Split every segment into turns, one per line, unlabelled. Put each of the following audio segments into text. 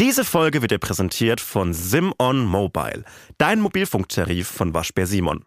Diese Folge wird dir präsentiert von Simon Mobile, dein Mobilfunktarif von Waschbär Simon.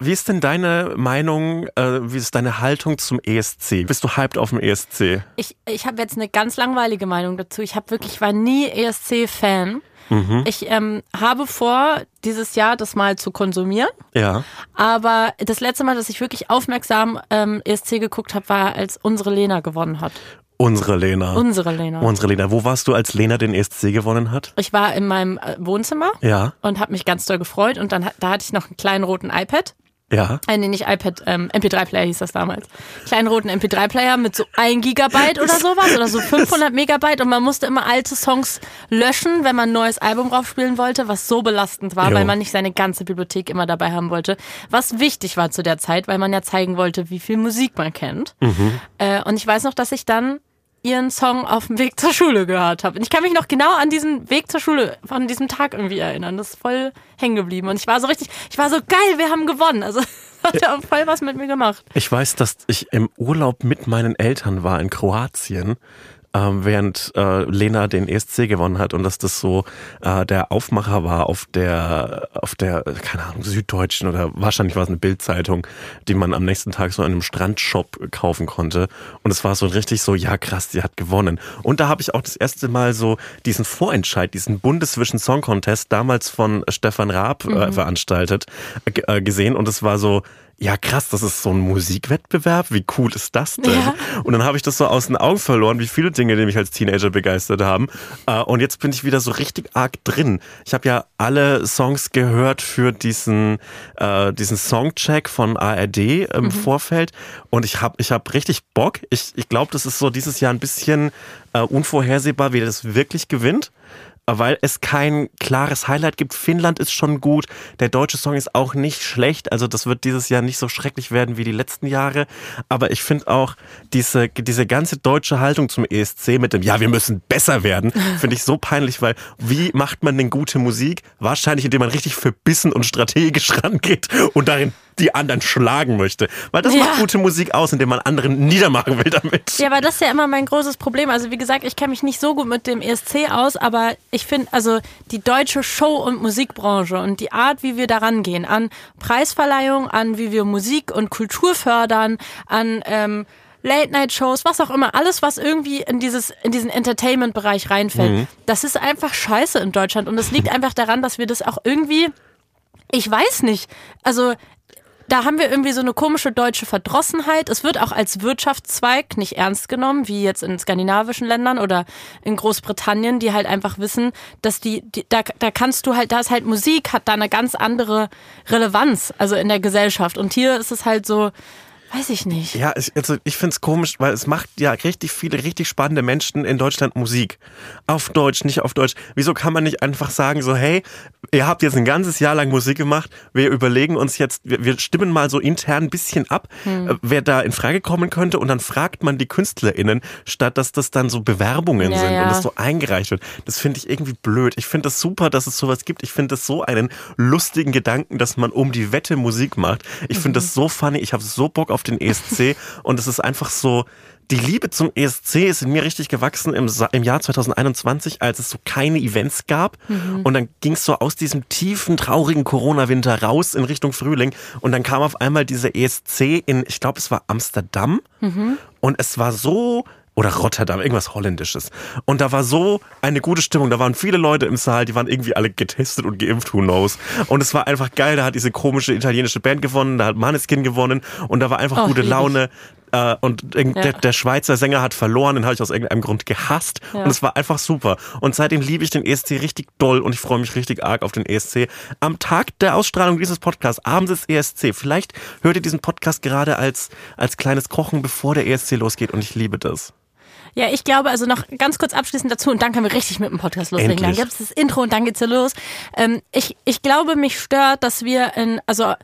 Wie ist denn deine Meinung, äh, wie ist deine Haltung zum ESC? Bist du hyped auf dem ESC?
Ich, ich habe jetzt eine ganz langweilige Meinung dazu. Ich habe wirklich, ich war nie ESC-Fan.
Mhm.
Ich ähm, habe vor, dieses Jahr das mal zu konsumieren.
Ja.
Aber das letzte Mal, dass ich wirklich aufmerksam ähm, ESC geguckt habe, war, als unsere Lena gewonnen hat.
Unsere Lena.
Unsere Lena.
Unsere Lena. Wo warst du, als Lena den ESC gewonnen hat?
Ich war in meinem äh, Wohnzimmer
Ja.
und habe mich ganz doll gefreut. Und dann hat- da hatte ich noch einen kleinen roten iPad.
Ja.
Äh, nee, nicht iPad, ähm, MP3-Player hieß das damals. Kleinen roten MP3-Player mit so 1 Gigabyte oder sowas oder so 500 Megabyte und man musste immer alte Songs löschen, wenn man ein neues Album draufspielen wollte, was so belastend war,
Jo.
weil man nicht seine ganze Bibliothek immer dabei haben wollte. Was wichtig war zu der Zeit, weil man ja zeigen wollte, wie viel Musik man kennt. Äh, und ich weiß noch, dass ich dann ihren Song auf dem Weg zur Schule gehört habe. Und ich kann mich noch genau an diesen Weg zur Schule von diesem Tag irgendwie erinnern. Das ist voll hängen geblieben. Und ich war so richtig, ich war so geil, wir haben gewonnen. Also hat ja auch voll was mit mir gemacht.
Ich weiß, dass ich im Urlaub mit meinen Eltern war in Kroatien, ähm, während äh, Lena den ESC gewonnen hat und dass das so äh, der Aufmacher war auf der, auf der, keine Ahnung, Süddeutschen oder wahrscheinlich war es eine Bildzeitung, die man am nächsten Tag so in einem Strandshop kaufen konnte. Und es war so richtig so, ja krass, die hat gewonnen. Und da habe ich auch das erste Mal so diesen Vorentscheid, diesen Bundeswischen Song Contest, damals von Stefan Raab äh, veranstaltet, äh, ge- äh, gesehen. Und es war so, ja krass, das ist so ein Musikwettbewerb, wie cool ist das denn?
Ja.
Und dann habe ich das so aus den Augen verloren, wie viele Dinge, die mich als Teenager begeistert haben. Äh, Und jetzt bin ich wieder so richtig arg drin. Ich habe ja alle Songs gehört für diesen, äh, diesen Songcheck von ARD im Vorfeld und ich habe ich hab richtig Bock. Ich, ich glaube, das ist so dieses Jahr ein bisschen äh, unvorhersehbar, wie das wirklich gewinnt weil es kein klares Highlight gibt. Finnland ist schon gut, der deutsche Song ist auch nicht schlecht, also das wird dieses Jahr nicht so schrecklich werden wie die letzten Jahre, aber ich finde auch diese, diese ganze deutsche Haltung zum ESC mit dem, ja, wir müssen besser werden, finde ich so peinlich, weil wie macht man denn gute Musik? Wahrscheinlich, indem man richtig verbissen und strategisch rangeht und darin die anderen schlagen möchte, weil das
Ja.
macht gute Musik aus, indem man anderen niedermachen will damit.
Ja, aber das ist ja immer mein großes Problem. Also wie gesagt, ich kenne mich nicht so gut mit dem ESC aus, aber ich finde, also die deutsche Show- und Musikbranche und die Art, wie wir daran gehen, an Preisverleihung, an wie wir Musik und Kultur fördern, an ähm, Late-Night-Shows, was auch immer, alles, was irgendwie in, dieses, in diesen Entertainment-Bereich reinfällt, das ist einfach scheiße in Deutschland. Und es liegt einfach daran, dass wir das auch irgendwie, ich weiß nicht, also da haben wir irgendwie so eine komische deutsche Verdrossenheit. Es wird auch als Wirtschaftszweig nicht ernst genommen, wie jetzt in skandinavischen Ländern oder in Großbritannien, die halt einfach wissen, dass die, die da, da kannst du halt, da ist halt Musik, hat da eine ganz andere Relevanz, also in der Gesellschaft. Und hier ist es halt so, weiß ich nicht.
Ja, ich, also ich find's komisch, weil es macht ja richtig viele, richtig spannende Menschen in Deutschland Musik. Auf Deutsch, nicht auf Deutsch. Wieso kann man nicht einfach sagen so, hey, ihr habt jetzt ein ganzes Jahr lang Musik gemacht, wir überlegen uns jetzt, wir, wir stimmen mal so intern ein bisschen ab,
Hm.
äh, wer da in Frage kommen könnte und dann fragt man die KünstlerInnen, statt dass das dann so Bewerbungen
Ja,
sind
ja.
und das so eingereicht wird. Das finde ich irgendwie blöd. Ich finde das super, dass es sowas gibt. Ich finde das so einen lustigen Gedanken, dass man um die Wette Musik macht. Ich finde das so funny. Ich habe so Bock auf den ESC und es ist einfach so, die Liebe zum ESC ist in mir richtig gewachsen im, Sa- im Jahr 2021, als es so keine Events gab. Und dann ging es so aus diesem tiefen, traurigen Corona-Winter raus in Richtung Frühling. Und dann kam auf einmal dieser ESC in, ich glaube, es war Amsterdam. Und es war so oder Rotterdam, irgendwas Holländisches. Und da war so eine gute Stimmung. Da waren viele Leute im Saal, die waren irgendwie alle getestet und geimpft, who knows. Und es war einfach geil. Da hat diese komische italienische Band gewonnen, da hat Maneskin gewonnen und da war einfach
Oh,
gute
lieb ich.
Laune. Äh, und
Ja.
der, der Schweizer Sänger hat verloren, den habe ich aus irgendeinem Grund gehasst.
Ja.
Und es war einfach super. Und seitdem liebe ich den ESC richtig doll und ich freue mich richtig arg auf den ESC. Am Tag der Ausstrahlung dieses Podcasts, abends ist ESC. Vielleicht hört ihr diesen Podcast gerade als, als kleines Kochen, bevor der ESC losgeht und ich liebe das.
Ja, ich glaube, also noch ganz kurz abschließend dazu und dann können wir richtig mit dem Podcast loslegen.
Endlich.
Dann gibt's das Intro und dann geht's ja los. Ähm, ich, ich glaube, mich stört, dass wir in, also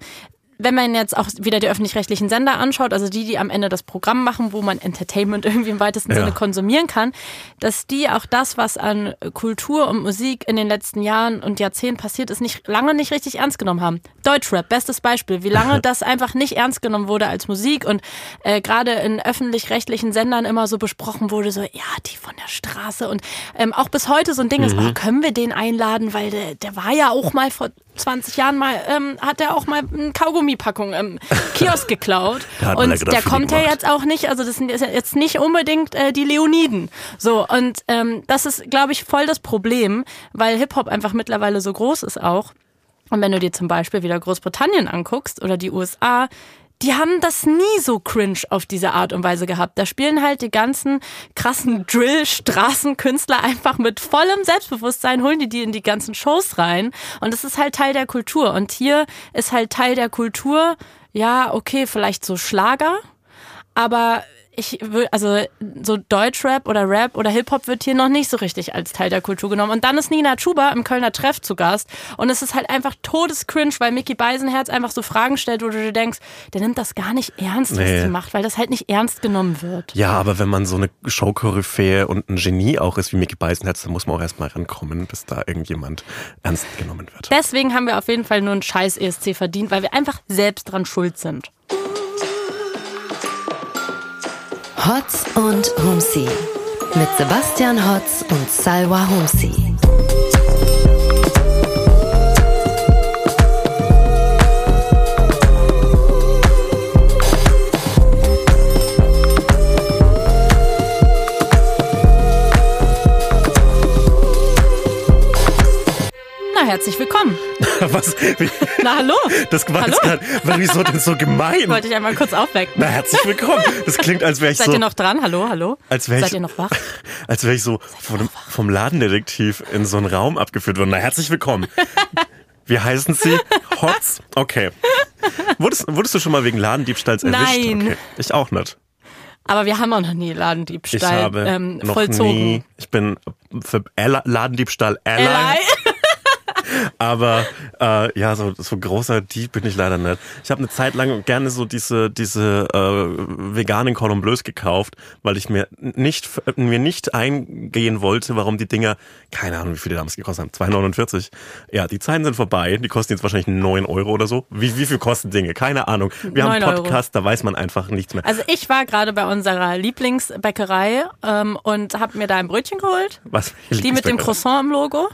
wenn man jetzt auch wieder die öffentlich-rechtlichen Sender anschaut, also die, die am Ende das Programm machen, wo man Entertainment irgendwie im weitesten
Ja.
Sinne konsumieren kann, dass die auch das, was an Kultur und Musik in den letzten Jahren und Jahrzehnten passiert ist, nicht lange nicht richtig ernst genommen haben. Deutschrap, bestes Beispiel, wie lange das einfach nicht ernst genommen wurde als Musik und äh, gerade in öffentlich-rechtlichen Sendern immer so besprochen wurde, so ja, die von der Straße und ähm, auch bis heute so ein Ding ist,
Mhm.
oh, können wir den einladen, weil der, der war ja auch mal vor 20 Jahren mal, ähm, hat er auch mal eine Kaugummipackung im Kiosk geklaut. Und der kommt ja jetzt auch nicht, also das sind jetzt nicht unbedingt äh, die Leoniden. So, und ähm, das ist, glaube ich, voll das Problem, weil Hip-Hop einfach mittlerweile so groß ist auch. Und wenn du dir zum Beispiel wieder Großbritannien anguckst oder die USA, die haben das nie so cringe auf diese Art und Weise gehabt. Da spielen halt die ganzen krassen Drill-Straßenkünstler einfach mit vollem Selbstbewusstsein, holen die die in die ganzen Shows rein. Und das ist halt Teil der Kultur. Und hier ist halt Teil der Kultur, ja, okay, vielleicht so Schlager, aber ich will, also so Deutschrap oder Rap oder Hip-Hop wird hier noch nicht so richtig als Teil der Kultur genommen. Und dann ist Nina Chuba im Kölner Treff zu Gast. Und es ist halt einfach todescringe, weil Mickey Beisenherz einfach so Fragen stellt, wo du dir denkst, der nimmt das gar nicht ernst, was
Nee.
sie macht, weil das halt nicht ernst genommen wird.
Ja, aber wenn man so eine Showkoryphäe und ein Genie auch ist wie Mickey Beisenherz, dann muss man auch erstmal rankommen, bis da irgendjemand ernst genommen wird.
Deswegen haben wir auf jeden Fall nur einen scheiß ESC verdient, weil wir einfach selbst dran schuld sind.
Hotz und Humsi mit Sebastian Hotz und Salwa Humsi.
Herzlich willkommen.
Was? Wie-
Na, hallo.
Das war
Hallo?
jetzt gerade, wieso denn so gemein?
Wollte ich einmal kurz aufwecken.
Na, herzlich willkommen. Das klingt, als wäre ich
Seid
so,
ihr noch dran? Hallo, hallo?
als wäre ich,
Seid ihr noch wach?
als wäre ich so vom, vom Ladendetektiv in so einen Raum abgeführt worden. Na, herzlich willkommen. Wie heißen Sie? Hotz? Okay. Wurdest, wurdest du schon mal wegen Ladendiebstahls erwischt?
Nein.
Okay. Ich auch nicht.
Aber wir haben auch noch nie
Ich
Ladendiebstahl
habe
ähm,
noch
vollzogen.
nie, ich bin für Ladendiebstahl Ally,
Ally.
Aber äh, ja, so, so großer Dieb bin ich leider nicht. Ich habe eine Zeit lang gerne so diese diese äh, veganen Cordon Bleus gekauft, weil ich mir nicht mir nicht eingehen wollte, warum die Dinger, keine Ahnung, wie viel die damals gekostet haben, 2,49. Ja, die Zeiten sind vorbei. Die kosten jetzt wahrscheinlich 9 Euro oder so. Wie, wie viel kosten Dinge? Keine Ahnung. Wir haben
9
einen
Euro.
Podcast, da weiß man einfach nichts mehr.
Also ich war gerade bei unserer Lieblingsbäckerei ähm, und habe mir da ein Brötchen geholt.
Was?
Die mit dem Croissant im Logo.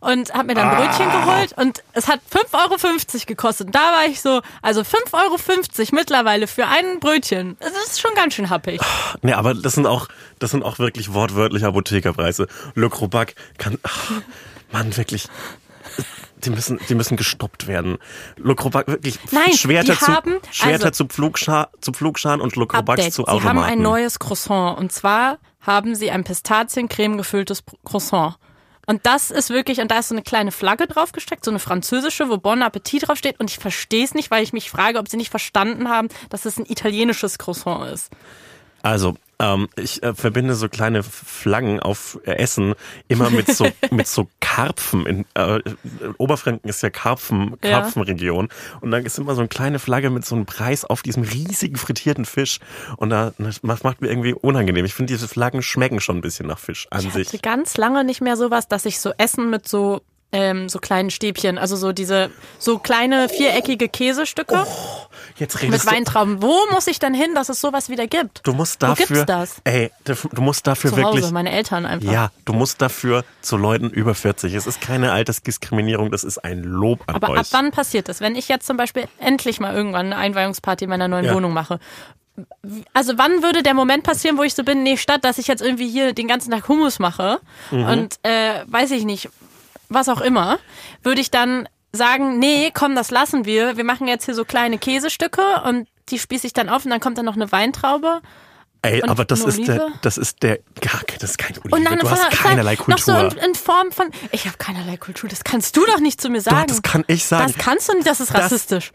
Und habe mir dann
Ah.
Brötchen geholt und es hat 5,50 Euro gekostet. Und da war ich so, also 5,50 Euro mittlerweile für ein Brötchen. Das ist schon ganz schön happig.
Nee, aber das sind auch, das sind auch wirklich wortwörtlich Apothekerpreise. Le Crobac kann, ach, Mann, wirklich, die müssen, die müssen gestoppt werden. Le Crobac wirklich
Nein,
Schwerter
die
zu,
haben-
Schwerter
also-
zu Pflugschar, zu Pflugscharen und
Update.
zu
Sie haben
Automaten.
ein neues Croissant und zwar haben sie ein Pistaziencreme gefülltes Croissant. Und das ist wirklich, und da ist so eine kleine Flagge draufgesteckt, so eine französische, wo Bon Appetit draufsteht. Und ich verstehe es nicht, weil ich mich frage, ob sie nicht verstanden haben, dass es ein italienisches Croissant ist.
Also, ähm, ich äh, verbinde so kleine Flaggen auf äh, Essen immer mit so mit so Karpfen. In, äh, Oberfranken ist ja Karpfen
Ja.
Karpfenregion und dann ist immer so eine kleine Flagge mit so einem Preis auf diesem riesigen frittierten Fisch und da das macht macht mir irgendwie unangenehm. Ich finde diese Flaggen schmecken schon ein bisschen nach Fisch an
Ich
sich.
hatte ganz lange nicht mehr sowas, dass ich so Essen mit so ähm, so kleinen Stäbchen, also so diese so kleine viereckige Käsestücke
Jetzt
mit
redest du.
Weintrauben. Wo muss ich denn hin, dass es sowas wieder gibt?
Du musst
Wo
dafür.
gibt's das?
Ey, du musst dafür
Zu
wirklich.
Hause, meine Eltern einfach.
Ja, du musst dafür zu Leuten über 40. Es ist keine Altersdiskriminierung, das ist ein Lob an
Aber
euch.
ab wann passiert das? Wenn ich jetzt zum Beispiel endlich mal irgendwann eine Einweihungsparty in meiner neuen
Ja.
Wohnung mache. Also wann würde der Moment passieren, wo ich so bin, nee, statt dass ich jetzt irgendwie hier den ganzen Tag Hummus mache
Mhm.
und äh, weiß ich nicht, was auch immer, würde ich dann sagen, nee, komm, das lassen wir. Wir machen jetzt hier so kleine Käsestücke und die spieße ich dann auf und dann kommt dann noch eine Weintraube.
Ey,
Und
aber das ist der, das ist der, gar, das ist keine Olive.
Und dann
du hast keinerlei
noch so
Kultur.
in, in Form von, ich habe keinerlei Kultur, das kannst du doch nicht zu mir sagen.
Doch, das kann ich sagen.
Das kannst du nicht, das ist
Das-
rassistisch.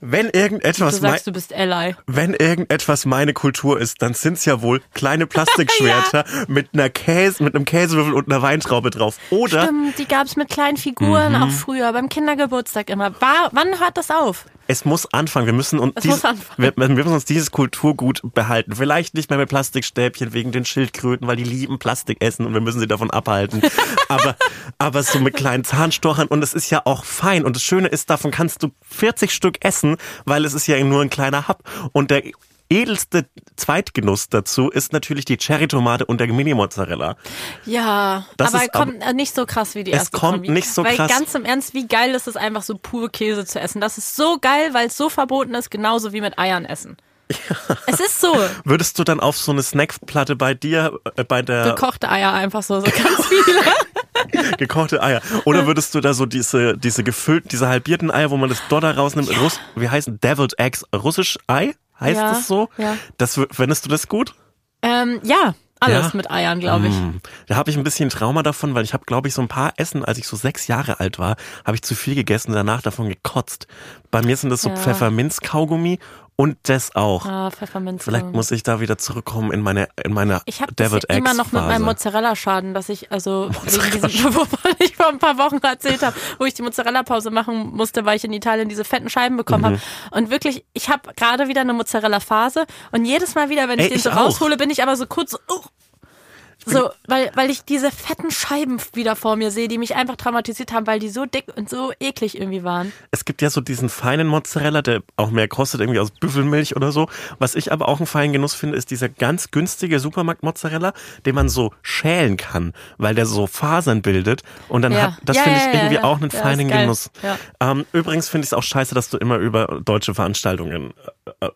Wenn
Du
irgendetwas, mein,
sagst, du bist Ally.
wenn irgendetwas meine Kultur ist, dann sind's ja wohl kleine Plastikschwerter mit einer Käse, mit einem Käsewürfel und einer Weintraube drauf. Oder
Stimmt, die gab's mit kleinen Figuren
Mhm.
auch früher, beim Kindergeburtstag immer. War, wann hört das auf?
Es muss anfangen. Wir müssen uns
Es
dieses,
muss anfangen.
wir, wir müssen uns dieses Kulturgut behalten. Vielleicht nicht mehr mit Plastikstäbchen wegen den Schildkröten, weil die lieben Plastik essen und wir müssen sie davon abhalten. aber, aber so mit kleinen Zahnstochern und es ist ja auch fein. Und das Schöne ist, davon kannst du 40 Stück essen, weil es ist ja nur ein kleiner Hub. Und der edelste Zweitgenuss dazu ist natürlich die Cherrytomate und der Mini-Mozzarella.
Ja,
Das
aber
ist
kommt äh, nicht so krass wie die
Es
erste
kommt
Kombi.
nicht so
weil
krass.
ganz im Ernst, wie geil ist es einfach so pur Käse zu essen. Das ist so geil, weil es so verboten ist, genauso wie mit Eiern essen. Es ist so.
Würdest du dann auf so eine Snackplatte bei dir, äh, bei der
Gekochte Eier einfach so, so ganz viele.
gekochte Eier, oder würdest du da so diese, diese gefüllten, diese halbierten Eier, wo man das Dodder rausnimmt, Russ, wie heißen Deviled Eggs, russisch Ei? Heißt
Ja,
das so?
ja.
Das, findest du das gut?
ähm, ja, alles
Ja?
mit Eiern, glaube ich.
Hm. Da habe ich ein bisschen Trauma davon, weil ich habe, glaube ich, so ein paar Essen, als ich so sechs Jahre alt war, habe ich zu viel gegessen und danach davon gekotzt. Bei mir sind das so
Ja.
Pfefferminz-Kaugummi und das auch.
Ah, Pfefferminz.
Vielleicht muss ich da wieder zurückkommen in meine in meine
Ich habe immer noch mit meinem. Mozzarella-Schaden, dass ich also wegen diesem, wovon ich vor ein paar Wochen erzählt habe, wo ich die Mozzarella-Pause machen musste, weil ich in Italien diese fetten Scheiben bekommen
Mhm.
habe. Und wirklich, ich habe gerade wieder eine Mozzarella-Phase und jedes Mal wieder, wenn ich
Ey,
den so
ich
raushole, bin ich aber so kurz so, uh, so, weil, weil ich diese fetten Scheiben wieder vor mir sehe, die mich einfach traumatisiert haben, weil die so dick und so eklig irgendwie waren.
Es gibt ja so diesen feinen Mozzarella, der auch mehr kostet, irgendwie aus Büffelmilch oder so. Was ich aber auch einen feinen Genuss finde, ist dieser ganz günstige Supermarkt-Mozzarella, den man so schälen kann, weil der so Fasern bildet. Und dann
Ja.
hat, das
Ja,
finde
ja,
ich irgendwie auch einen feinen. Genuss. Ähm, übrigens finde ich es auch scheiße, dass du immer über deutsche Veranstaltungen äh, äh,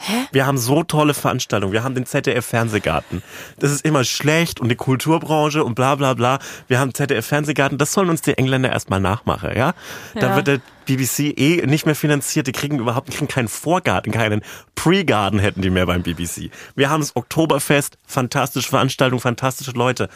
schimpfst. Wir haben so tolle Veranstaltungen. Wir haben den ZDF-Fernsehgarten. Das ist immer schlecht und die Kulturbranche und bla bla bla. Wir haben ZDF-Fernsehgarten. Das sollen uns die Engländer erstmal nachmachen, ja? Da
Ja.
wird der BBC eh nicht mehr finanziert. Die kriegen überhaupt die kriegen keinen Vorgarten, keinen Pre-Garden hätten die mehr beim BBC. Wir haben das Oktoberfest, fantastische Veranstaltung, fantastische Leute.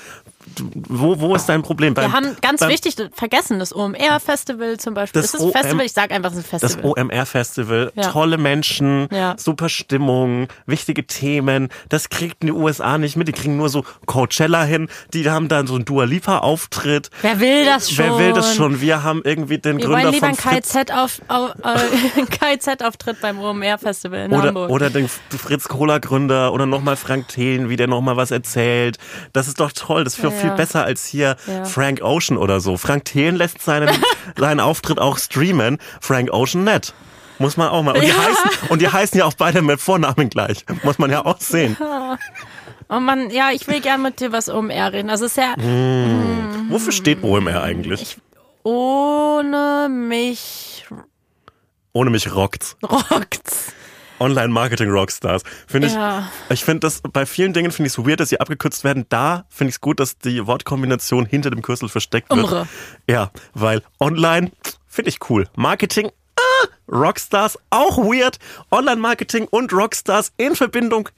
Wo, wo ist dein Problem? Beim,
Wir haben ganz
beim,
wichtig vergessen, das OMR-Festival zum Beispiel.
Das
ist es ein Festival? Ich sag einfach, es ist ein
Das
Festival.
OMR-Festival,
Ja.
tolle Menschen,
Ja.
super Stimmung, wichtige Themen. Das kriegten die USA nicht mit. Die kriegen nur so Coachella hin. Die haben dann so einen Dua Lipa-Auftritt.
Wer will das schon?
Wer will das schon? Wir haben irgendwie den
Wir
Gründer von
KZ-Auf, auf, äh, KZ-Auftritt beim OMR-Festival in
oder,
Hamburg.
oder den Fritz Kohler Gründer oder nochmal Frank Thelen, wie der nochmal was erzählt. Das ist doch toll. Das ist
Ja,
viel
ja.
besser als hier
Ja.
Frank Ocean oder so. Frank Thelen lässt seinen, seinen Auftritt auch streamen. Frank Ocean nett. Muss man auch mal. Und die, heißen, und die heißen ja auch beide mit Vornamen gleich. Muss man ja auch sehen.
oh Mann, ja, ich will gern mit dir was OMR reden. Also ist ja
Wofür steht OMR eigentlich?
Ohne mich
Ohne mich rockt's.
rockt's.
Online-Marketing Rockstars. Finde ich,
Ja.
ich finde das, bei vielen Dingen finde ich es weird, dass sie abgekürzt werden. Da finde ich es gut, dass die Wortkombination hinter dem Kürzel versteckt wird.
Umre.
Ja, weil online finde ich cool. Marketing, ah, Rockstars, auch weird. Online-Marketing und Rockstars in Verbindung,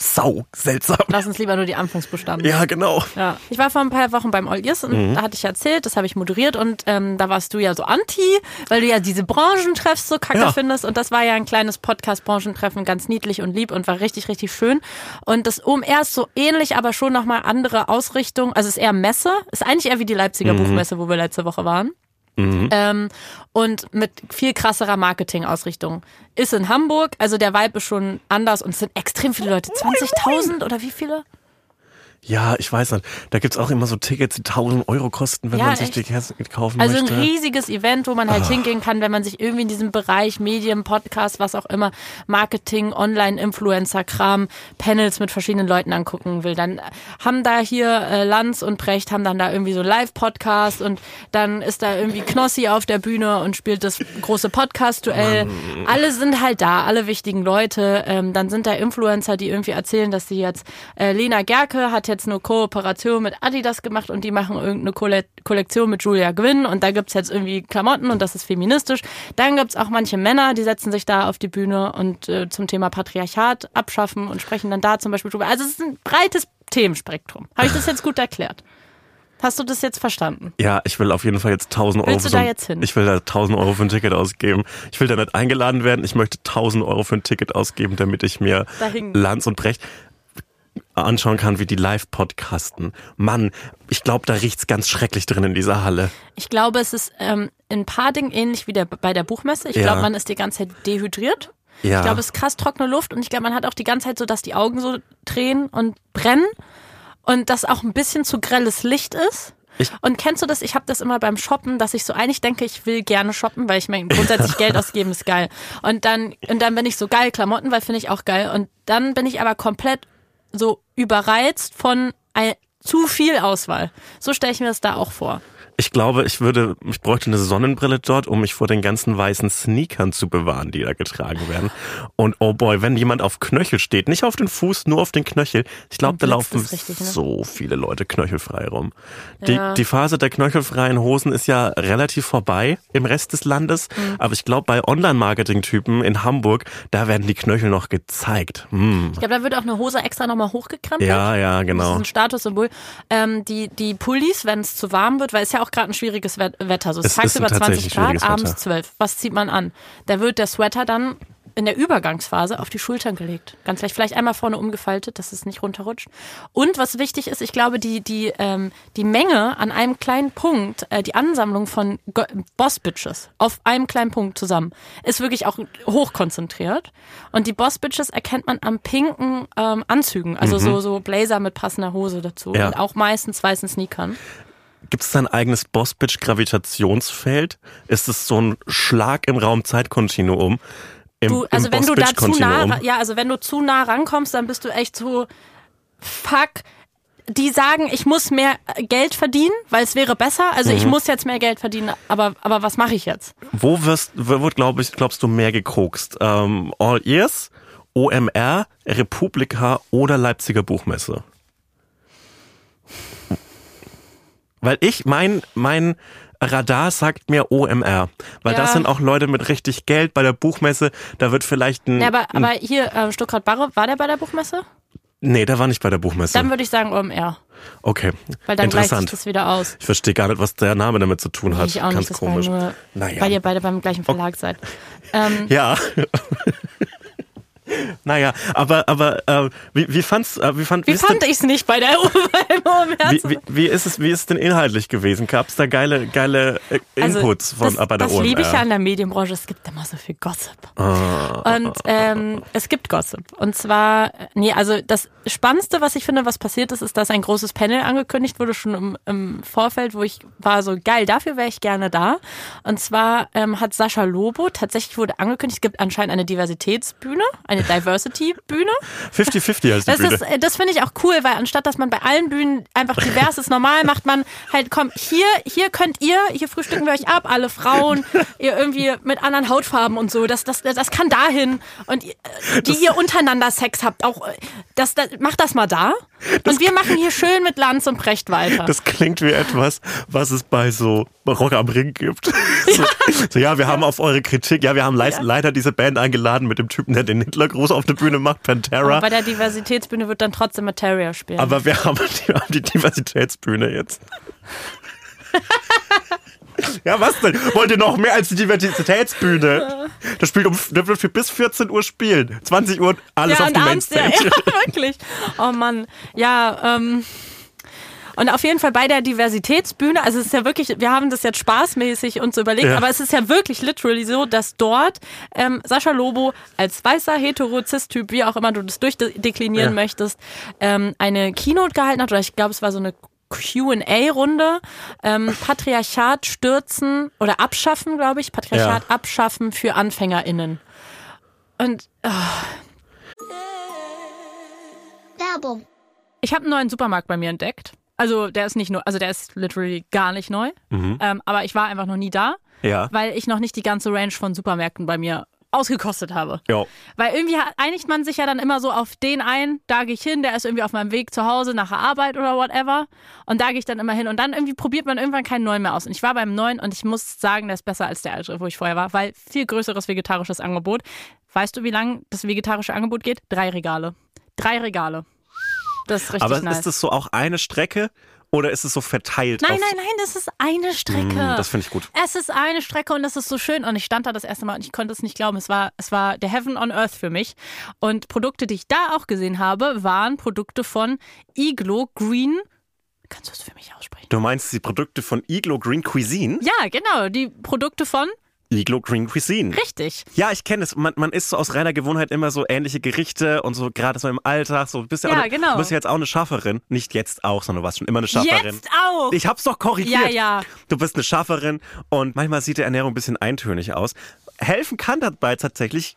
sau seltsam.
Lass uns lieber nur die Anfangsbuchstaben.
Ja, genau.
Ja. Ich war vor ein paar Wochen beim All Ears und
Mhm.
da hatte ich erzählt, das habe ich moderiert und ähm, da warst du ja so anti, weil du ja diese Branchentreffs so kacke
Ja.
findest und das war ja ein kleines Podcast-Branchentreffen, ganz niedlich und lieb und war richtig, richtig schön. Und das OMR ist so ähnlich, aber schon nochmal andere Ausrichtung. Also es ist eher Messe, ist eigentlich eher wie die Leipziger
Mhm.
Buchmesse, wo wir letzte Woche waren. Ähm, und mit viel krasserer Marketing-Ausrichtung. Ist in Hamburg, also der Vibe ist schon anders und es sind extrem viele Leute. 20.000 oder wie viele?
Ja, ich weiß nicht. Da gibt's auch immer so Tickets, die 1000 Euro kosten, wenn
Ja,
man sich
echt.
die Kerzen kaufen
Also
möchte.
ein riesiges Event, wo man halt hingehen kann, wenn man sich irgendwie in diesem Bereich Medien, Podcast, was auch immer, Marketing, Online-Influencer-Kram, Panels mit verschiedenen Leuten angucken will. Dann haben da hier äh, Lanz und Brecht haben dann da irgendwie so Live-Podcast und dann ist da irgendwie Knossi auf der Bühne und spielt das große Podcast-Duell. Alle sind halt da, alle wichtigen Leute. Ähm, dann sind da Influencer, die irgendwie erzählen, dass sie jetzt, äh, Lena Gerke hat jetzt eine Kooperation mit Adidas gemacht und die machen irgendeine Kolle Kollektion mit Julia Gwynn und da gibt's jetzt irgendwie Klamotten und das ist feministisch. Dann gibt's auch manche Männer, die setzen sich da auf die Bühne und äh, zum Thema Patriarchat abschaffen und sprechen dann da zum Beispiel drüber. Also es ist ein breites Themenspektrum. Habe ich das jetzt gut erklärt? Hast du das jetzt verstanden?
Ja, ich will auf jeden Fall jetzt 1000 Euro
Willst du da
ein-
jetzt hin?
Ich will da 1000 Euro für ein Ticket ausgeben. Ich will da nicht eingeladen werden. Ich möchte 1000 Euro für ein Ticket ausgeben, damit ich mir
Dahin.
Lanz und Brecht anschauen kann, wie die live podcasten. Mann, ich glaube, da riecht's ganz schrecklich drin in dieser Halle.
Ich glaube, es ist ähm, in ein paar Dingen ähnlich wie der, bei der Buchmesse. Ich
Ja.
glaube, man ist die ganze Zeit dehydriert.
Ja.
Ich glaube, es ist krass trockene Luft und ich glaube, man hat auch die ganze Zeit so, dass die Augen so drehen und brennen und dass auch ein bisschen zu grelles Licht ist.
Ich-
und kennst du das? Ich habe das immer beim Shoppen, dass ich so eigentlich denke, ich will gerne shoppen, weil ich meine, grundsätzlich Geld ausgeben ist geil. Und dann und dann bin ich so geil Klamotten, weil finde ich auch geil. Und dann bin ich aber komplett so überreizt von ein, zu viel Auswahl. So stelle ich mir das da auch vor.
Ich glaube, ich würde, ich bräuchte eine Sonnenbrille dort, um mich vor den ganzen weißen Sneakern zu bewahren, die da getragen werden. Und oh boy, wenn jemand auf Knöchel steht, nicht auf den Fuß, nur auf den Knöchel, ich glaube, da laufen
richtig, ne?
so viele Leute knöchelfrei rum. Die,
Ja.
die Phase der knöchelfreien Hosen ist ja relativ vorbei im Rest des Landes,
Mhm.
aber ich glaube, bei Online-Marketing-Typen in Hamburg, da werden die Knöchel noch gezeigt. Hm.
Ich glaube, da wird auch eine Hose extra nochmal hochgekrempelt.
Ja, ja,
Das
genau.
ist ein Statussymbol. Ähm, die, die Pullis, wenn es zu warm wird, weil es ja auch gerade ein schwieriges Wet- Wetter. So, es tagsüber 20
tatsächlich
Grad, abends
Wetter.
12. Was zieht man an? Da wird der Sweater dann in der Übergangsphase auf die Schultern gelegt. Ganz leicht, vielleicht einmal vorne umgefaltet, dass es nicht runterrutscht. Und was wichtig ist, ich glaube, die, die, ähm, die Menge an einem kleinen Punkt, äh, die Ansammlung von Go Boss-Bitches auf einem kleinen Punkt zusammen, ist wirklich auch hochkonzentriert. Und die Boss-Bitches erkennt man am pinken ähm, Anzügen, also so, so Blazer mit passender Hose dazu.
Mhm. Ja.
Und auch meistens weißen Sneakern.
Gibt es da ein eigenes Boss-Bitch-Gravitationsfeld? Ist es so ein Schlag im Raum-Zeitkontinuum? Im,
Du, also
im
wenn du da zu nah, ja, also wenn du zu nah rankommst, dann bist du echt so, fuck, die sagen, ich muss mehr Geld verdienen, weil es wäre besser. Also
Mhm.
ich muss jetzt mehr Geld verdienen, aber, aber was mache ich jetzt?
Wo wirst, wo wird, glaub ich, glaubst du, mehr gekokst? Ähm, All Ears, OMR, Republika oder Leipziger Buchmesse? Weil ich, mein, mein Radar sagt mir OMR. Weil
Ja.
das sind auch Leute mit richtig Geld bei der Buchmesse. Da wird vielleicht ein.
Ja, aber, aber hier, äh, Stuttgart Barre, war der bei der Buchmesse?
nee, der war nicht bei der Buchmesse.
Dann würde ich sagen OMR,
okay.
weil dann gleicht sich das wieder aus.
Ich verstehe gar nicht, was der Name damit zu tun hat.
Ich auch
Ganz
nicht,
komisch.
nur,
Naja.
weil ihr beide beim gleichen Verlag seid. Ähm,
Ja. naja, aber, aber äh, wie, wie fand's, äh, wie fand,
wie
ist
fand
denn,
ich es nicht bei der OMR?
wie, wie, wie ist es, wie ist es denn inhaltlich gewesen? Gab's da geile, geile äh, Inputs von
Also das,
bei der
das
OMR?
liebe ich ja an der Medienbranche. Es gibt immer so viel Gossip.
Ah.
Und ähm, es gibt Gossip. Und zwar, nee, also das Spannendste, was ich finde, was passiert ist, ist, dass ein großes Panel angekündigt wurde, schon im, im Vorfeld, wo ich war so, geil, dafür wäre ich gerne da. Und zwar ähm, hat Sascha Lobo, tatsächlich wurde angekündigt, es gibt anscheinend eine Diversitätsbühne, eine Diversity-Bühne.
50-50 heißt die
Das
Bühne.
ist, äh, das finde ich auch cool, weil anstatt dass man bei allen Bühnen einfach divers ist, normal macht man halt, komm, hier, hier könnt ihr, hier frühstücken wir euch ab, alle Frauen, ihr irgendwie mit anderen Hautfarben und so, das, das, das kann dahin und ihr- die ihr untereinander Sex habt, auch, äh, das, das, macht das mal da und wir machen hier schön mit Lanz und Precht weiter.
Das klingt wie etwas, was es bei so Rock am Ring gibt. So, so, ja, wir haben auf eure Kritik, ja, wir haben leis- leider diese Band eingeladen mit dem Typen, der den Hitlergruß auf der Bühne macht, Pantera.
bei der Diversitätsbühne wird dann trotzdem Materia spielen.
Aber wir haben die, haben die Diversitätsbühne jetzt. Ja, was denn? Wollt ihr noch mehr als die Diversitätsbühne? Das spielt um, das wird für bis 14 Uhr spielen. 20 Uhr alles
ja,
auf
und
die
abends, ja,
Mainstage.
ja, wirklich. Oh Mann. Ja, ähm. Und auf jeden Fall bei der Diversitätsbühne, also es ist ja wirklich, wir haben das jetzt spaßmäßig uns überlegt,
Ja.
aber es ist ja wirklich literally so, dass dort ähm, Sascha Lobo als weißer hetero-cis-Typ, wie auch immer du das durchdeklinieren
Ja.
möchtest, ähm, eine Keynote gehalten hat, oder ich glaube, es war so eine Q&A-Runde, ähm, Patriarchat stürzen oder abschaffen, glaube ich, Patriarchat
Ja.
abschaffen für AnfängerInnen. Und
Werbung.
Ich habe einen neuen Supermarkt bei mir entdeckt. Also der ist nicht nur, also der ist literally gar nicht neu. Ähm, aber ich war einfach noch nie da,
Ja.
weil ich noch nicht die ganze Range von Supermärkten bei mir ausgekostet habe.
Ja.
Weil irgendwie einigt man sich ja dann immer so auf den ein, da gehe ich hin, der ist irgendwie auf meinem Weg zu Hause nach der Arbeit oder whatever. Und da gehe ich dann immer hin. Und dann irgendwie probiert man irgendwann keinen neuen mehr aus. Und ich war beim neuen und ich muss sagen, der ist besser als der alte, wo ich vorher war, weil viel größeres vegetarisches Angebot. Weißt du, wie lang das vegetarische Angebot geht? Drei Regale. Drei Regale. Das ist richtig
Aber
nice.
ist das so auch eine Strecke Oder ist es so verteilt?
Nein, nein, nein, das ist eine Strecke.
Mm, das finde ich gut.
Es ist eine Strecke und es ist so schön. Und ich stand da das erste Mal und ich konnte es nicht glauben. Es war, es war der Heaven on Earth für mich. Und Produkte, die ich da auch gesehen habe, waren Produkte von Iglo Green. Kannst du es für mich aussprechen?
Du meinst die Produkte von Iglo Green Cuisine?
Ja, genau. Die Produkte von
Iglo Green Cuisine.
Richtig.
Ja, ich kenne es. Man, man isst so aus reiner Gewohnheit immer so ähnliche Gerichte und so gerade so im Alltag. So, bist ja,
Ja,
eine,
genau.
Du bist ja jetzt auch eine Schafferin. Nicht jetzt auch, sondern du warst schon immer eine Schafferin.
Jetzt auch.
Ich hab's doch korrigiert.
Ja, ja.
Du bist eine Schafferin und manchmal sieht die Ernährung ein bisschen eintönig aus. Helfen kann dabei tatsächlich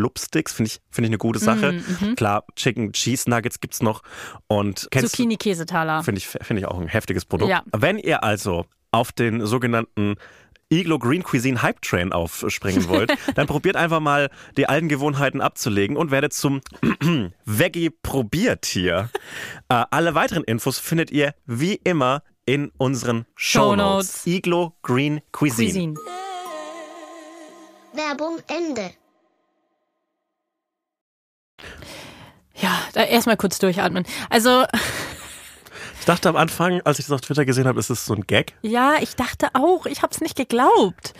Blubsticks, finde ich, finde ich eine gute Sache. Klar, Chicken Cheese Nuggets gibt's noch. Und
Zucchini-Käsetaler.
finde ich, finde ich auch ein heftiges Produkt.
Ja.
Wenn ihr also auf den sogenannten Iglo Green Cuisine Hype Train aufspringen wollt, dann probiert einfach mal die alten Gewohnheiten abzulegen und werdet zum Veggie Probiertier. Äh, alle weiteren Infos findet ihr wie immer in unseren Shownotes.
Shownotes.
Iglo Green Cuisine.
Cuisine.
Werbung Ende.
Ja, da erstmal kurz durchatmen. Also,
Ich dachte am Anfang, als ich das auf Twitter gesehen habe, ist es so ein Gag.
ja, ich dachte auch, ich habe es nicht geglaubt.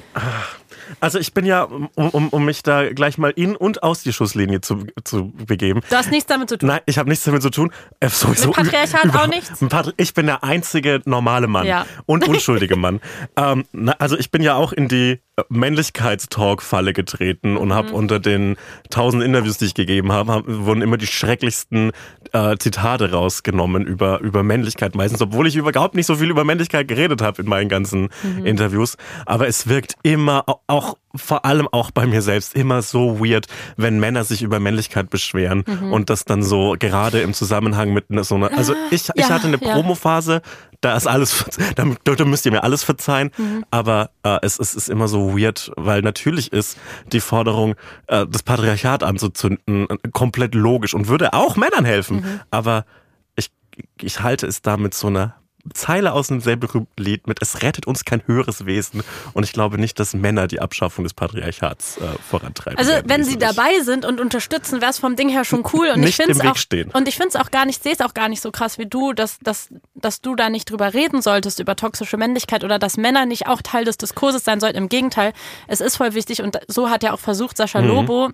Also ich bin ja, um, um, um mich da gleich mal in und aus die Schusslinie zu, zu begeben.
Du hast nichts damit zu tun.
Nein, ich habe nichts damit zu tun. Äh, sowieso
Mit Patriarchat
über-
auch nichts?
Ich bin der einzige normale Mann
Ja.
und unschuldige Mann. ähm, na, also ich bin ja auch in die Männlichkeitstalk-Falle getreten und
Mhm.
habe unter den tausend Interviews, die ich gegeben habe, hab, wurden immer die schrecklichsten äh, Zitate rausgenommen über, über Männlichkeit. Meistens, obwohl ich überhaupt nicht so viel über Männlichkeit geredet habe in meinen ganzen
Mhm.
Interviews. Aber es wirkt immer, au- auch vor allem auch bei mir selbst, immer so weird, wenn Männer sich über Männlichkeit beschweren
Mhm.
und das dann so gerade im Zusammenhang mit so einer. Also ich, ich
ja,
hatte eine
ja.
Promophase, da ist alles, da, da müsst ihr mir alles verzeihen,
Mhm.
aber äh, es, es ist immer so weird, weil natürlich ist die Forderung, äh, das Patriarchat anzuzünden, äh, komplett logisch und würde auch Männern helfen.
Mhm.
Aber ich, ich halte es da mit so einer Zeile aus einem sehr berühmten Lied mit Es rettet uns kein höheres Wesen und ich glaube nicht, dass Männer die Abschaffung des Patriarchats äh, vorantreiben.
Also
werden,
wenn sie dabei sind und unterstützen, wäre es vom Ding her schon cool. Und
Nicht
ich auch,
stehen.
Und finde es auch gar nicht, sehe es auch gar nicht so krass wie du, dass, dass, dass du da nicht drüber reden solltest, über toxische Männlichkeit oder dass Männer nicht auch Teil des Diskurses sein sollten. Im Gegenteil, es ist voll wichtig und so hat ja auch versucht Sascha Lobo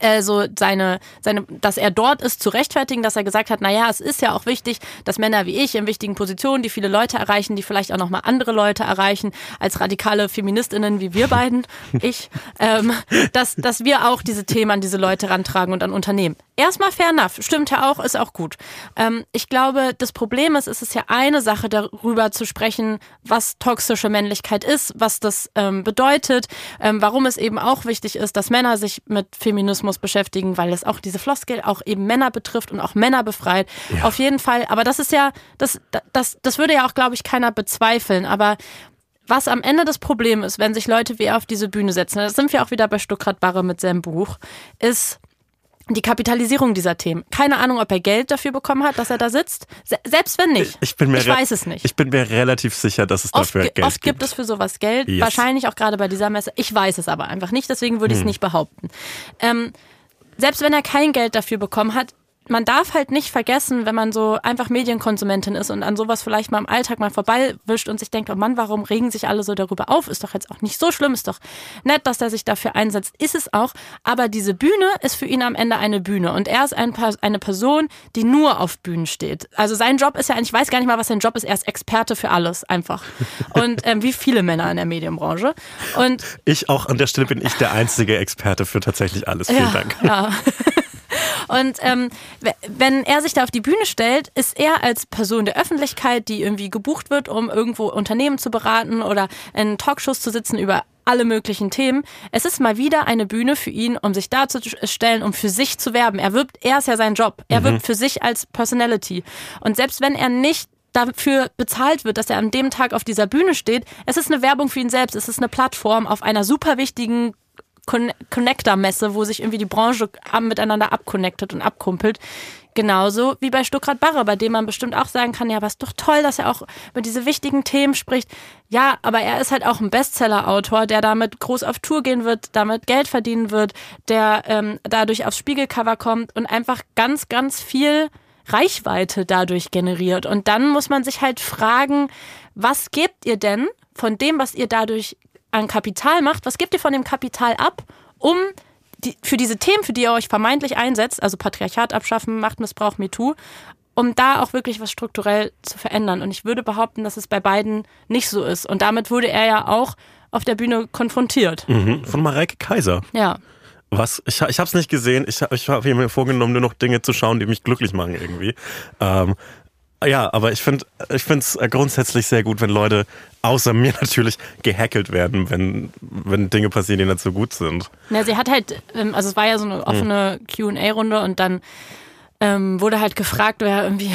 äh, so seine, seine, dass er dort ist, zu rechtfertigen, dass er gesagt hat, naja, es ist ja auch wichtig, dass Männer wie ich in wichtigen Positionen, die viele Leute erreichen, die vielleicht auch nochmal andere Leute erreichen, als radikale Feministinnen wie wir beiden, ich, ähm, dass, dass wir auch diese Themen an diese Leute rantragen und an Unternehmen. Erstmal fair enough, stimmt ja auch, ist auch gut. Ähm, ich glaube, das Problem ist, es ist ja eine Sache, darüber zu sprechen, was toxische Männlichkeit ist, was das ähm, bedeutet, ähm, warum es eben auch wichtig ist, dass Männer sich mit Feminismus beschäftigen, weil es auch diese Floskel auch eben Männer betrifft und auch Männer befreit. Auf jeden Fall. Aber das ist ja, das, das, das würde ja auch, glaube ich, keiner bezweifeln. Aber was am Ende das Problem ist, wenn sich Leute wie er auf diese Bühne setzen, da sind wir auch wieder bei Stuckrad Barre mit seinem Buch, ist die Kapitalisierung dieser Themen. Keine Ahnung, ob er Geld dafür bekommen hat, dass er da sitzt. Se selbst wenn nicht.
Ich, bin mir
ich weiß es nicht.
Ich bin mir relativ sicher, dass es
Oft,
dafür
ge-
Geld
oft gibt es für sowas Geld.
Yes.
Wahrscheinlich auch gerade bei dieser Messe. Ich weiß es aber einfach nicht, deswegen würde ich es
Hm.
nicht behaupten. Ähm, selbst wenn er kein Geld dafür bekommen hat, man darf halt nicht vergessen, wenn man so einfach Medienkonsumentin ist und an sowas vielleicht mal im Alltag mal vorbeiwischt und sich denkt, oh Mann, warum regen sich alle so darüber auf? Ist doch jetzt auch nicht so schlimm, ist doch nett, dass er sich dafür einsetzt, ist es auch. Aber diese Bühne ist für ihn am Ende eine Bühne und er ist ein, eine Person, die nur auf Bühnen steht. Also sein Job ist ja, ich weiß gar nicht mal, was sein Job ist, er ist Experte für alles einfach. Und ähm, wie viele Männer in der Medienbranche. Und
Ich auch an der Stelle bin ich der einzige Experte für tatsächlich alles. Vielen
ja,
Dank.
Ja. Und ähm, wenn er sich da auf die Bühne stellt, ist er als Person der Öffentlichkeit, die irgendwie gebucht wird, um irgendwo Unternehmen zu beraten oder in Talkshows zu sitzen über alle möglichen Themen. Es ist mal wieder eine Bühne für ihn, um sich darzustellen, um für sich zu werben. Er wirbt, er ist ja sein Job. Er wirbt für sich als Personality. Und selbst wenn er nicht dafür bezahlt wird, dass er an dem Tag auf dieser Bühne steht, es ist eine Werbung für ihn selbst. Es ist eine Plattform auf einer super wichtigen Con Connector-Messe, wo sich irgendwie die Branche miteinander abconnectet und abkumpelt. Genauso wie bei Stuckrad Barre, bei dem man bestimmt auch sagen kann, ja, was doch toll, dass er auch über diese wichtigen Themen spricht. Ja, aber er ist halt auch ein Bestseller-Autor, der damit groß auf Tour gehen wird, damit Geld verdienen wird, der ähm, dadurch aufs Spiegelcover kommt und einfach ganz, ganz viel Reichweite dadurch generiert. Und dann muss man sich halt fragen, was gebt ihr denn von dem, was ihr dadurch an Kapital macht, was gebt ihr von dem Kapital ab, um die, für diese Themen, für die ihr euch vermeintlich einsetzt, also Patriarchat abschaffen, Machtmissbrauch, MeToo, um da auch wirklich was strukturell zu verändern. Und ich würde behaupten, dass es bei beiden nicht so ist. Und damit wurde er ja auch auf der Bühne konfrontiert.
Mhm, von Mareike Kaiser.
Ja.
Was? Ich, ich habe es nicht gesehen. Ich, ich habe mir vorgenommen, nur noch Dinge zu schauen, die mich glücklich machen irgendwie. Ähm, ja, aber ich finde ich es grundsätzlich sehr gut, wenn Leute, außer mir natürlich, gehackelt werden, wenn, wenn Dinge passieren, die nicht so gut sind.
Ja, sie hat halt, ähm, also es war ja so eine offene QA-Runde und dann ähm, wurde halt gefragt, wer irgendwie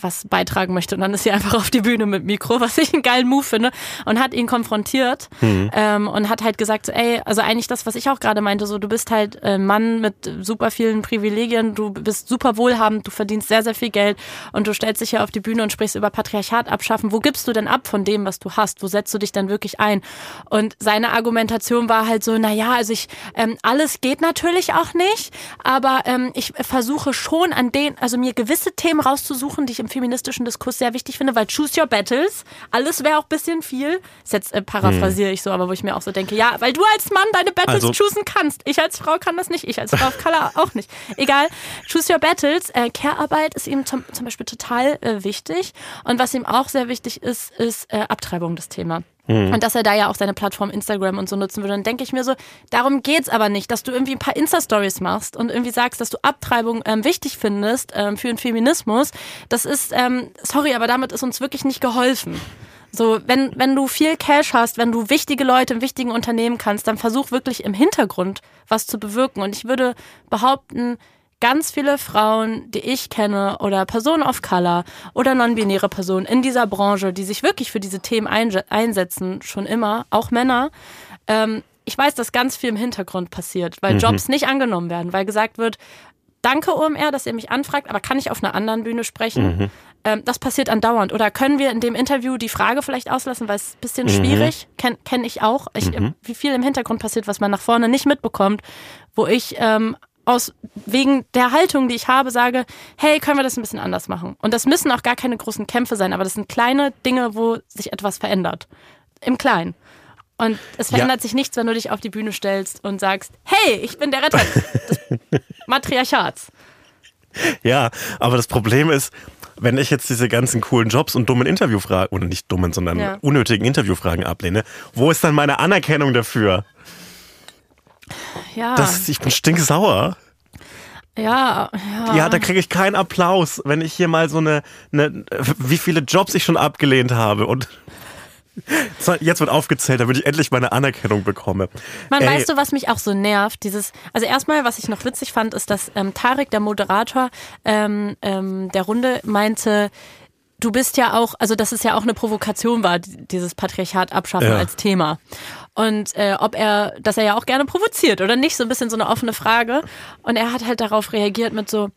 was beitragen möchte. Und dann ist sie einfach auf die Bühne mit Mikro, was ich einen geilen Move finde, und hat ihn konfrontiert mhm. ähm, und hat halt gesagt, so, ey, also eigentlich das, was ich auch gerade meinte, so du bist halt ein Mann mit super vielen Privilegien, du bist super wohlhabend, du verdienst sehr, sehr viel Geld und du stellst dich hier auf die Bühne und sprichst über Patriarchat abschaffen. Wo gibst du denn ab von dem, was du hast? Wo setzt du dich dann wirklich ein? Und seine Argumentation war halt so, na ja, also ich, ähm, alles geht natürlich auch nicht, aber ähm, ich versuche schon an den, also mir gewisse Themen rauszusuchen, die ich im feministischen Diskurs sehr wichtig finde, weil choose your battles, alles wäre auch ein bisschen viel. Das jetzt äh, paraphrasiere ich so, aber wo ich mir auch so denke, ja, weil du als Mann deine Battles also, choosen kannst. Ich als Frau kann das nicht, ich als Frau of Color auch nicht. Egal, choose your battles. Äh, Care-Arbeit ist ihm zum, zum Beispiel total äh, wichtig. Und was ihm auch sehr wichtig ist, ist äh, Abtreibung, das Thema. Mhm. Und dass er da ja auch seine Plattform Instagram und so nutzen würde. Dann denke ich mir so, darum geht's aber nicht, dass du irgendwie ein paar Insta-Stories machst und irgendwie sagst, dass du Abtreibung ähm, wichtig findest ähm, für den Feminismus. Das ist, ähm, sorry, aber damit ist uns wirklich nicht geholfen. So, wenn, wenn du viel Cash hast, wenn du wichtige Leute in wichtigen Unternehmen kannst, dann versuch wirklich im Hintergrund was zu bewirken. Und ich würde behaupten, ganz viele Frauen, die ich kenne oder Personen of Color oder non-binäre Personen in dieser Branche, die sich wirklich für diese Themen einsetzen, schon immer, auch Männer, ähm, ich weiß, dass ganz viel im Hintergrund passiert, weil mhm. Jobs nicht angenommen werden, weil gesagt wird, danke OMR, dass ihr mich anfragt, aber kann ich auf einer anderen Bühne sprechen? Mhm. Ähm, das passiert andauernd. Oder können wir in dem Interview die Frage vielleicht auslassen, weil es ein bisschen mhm. schwierig, kenne kenn ich auch, ich, mhm. wie viel im Hintergrund passiert, was man nach vorne nicht mitbekommt, wo ich ähm, aus wegen der Haltung, die ich habe, sage, hey, können wir das ein bisschen anders machen? Und das müssen auch gar keine großen Kämpfe sein, aber das sind kleine Dinge, wo sich etwas verändert. Im Kleinen. Und es verändert ja. sich nichts, wenn du dich auf die Bühne stellst und sagst, hey, ich bin der Retter des Matriarchats.
Ja, aber das Problem ist, wenn ich jetzt diese ganzen coolen Jobs und dummen Interviewfragen, oder nicht dummen, sondern ja. unnötigen Interviewfragen ablehne, wo ist dann meine Anerkennung dafür?
Ja.
Das, ich bin stinksauer.
Ja, ja.
Ja, da kriege ich keinen Applaus, wenn ich hier mal so eine, eine, wie viele Jobs ich schon abgelehnt habe und Jetzt wird aufgezählt, damit ich endlich meine Anerkennung bekomme.
Man, Ey. weißt du, was mich auch so nervt? Dieses, also erstmal, was ich noch witzig fand, ist, dass ähm, Tarek, der Moderator ähm, ähm, der Runde, meinte, du bist ja auch, also dass es ja auch eine Provokation war, dieses Patriarchat abschaffen ja. als Thema. Und äh, ob er, dass er ja auch gerne provoziert oder nicht, so ein bisschen so eine offene Frage. Und er hat halt darauf reagiert mit so,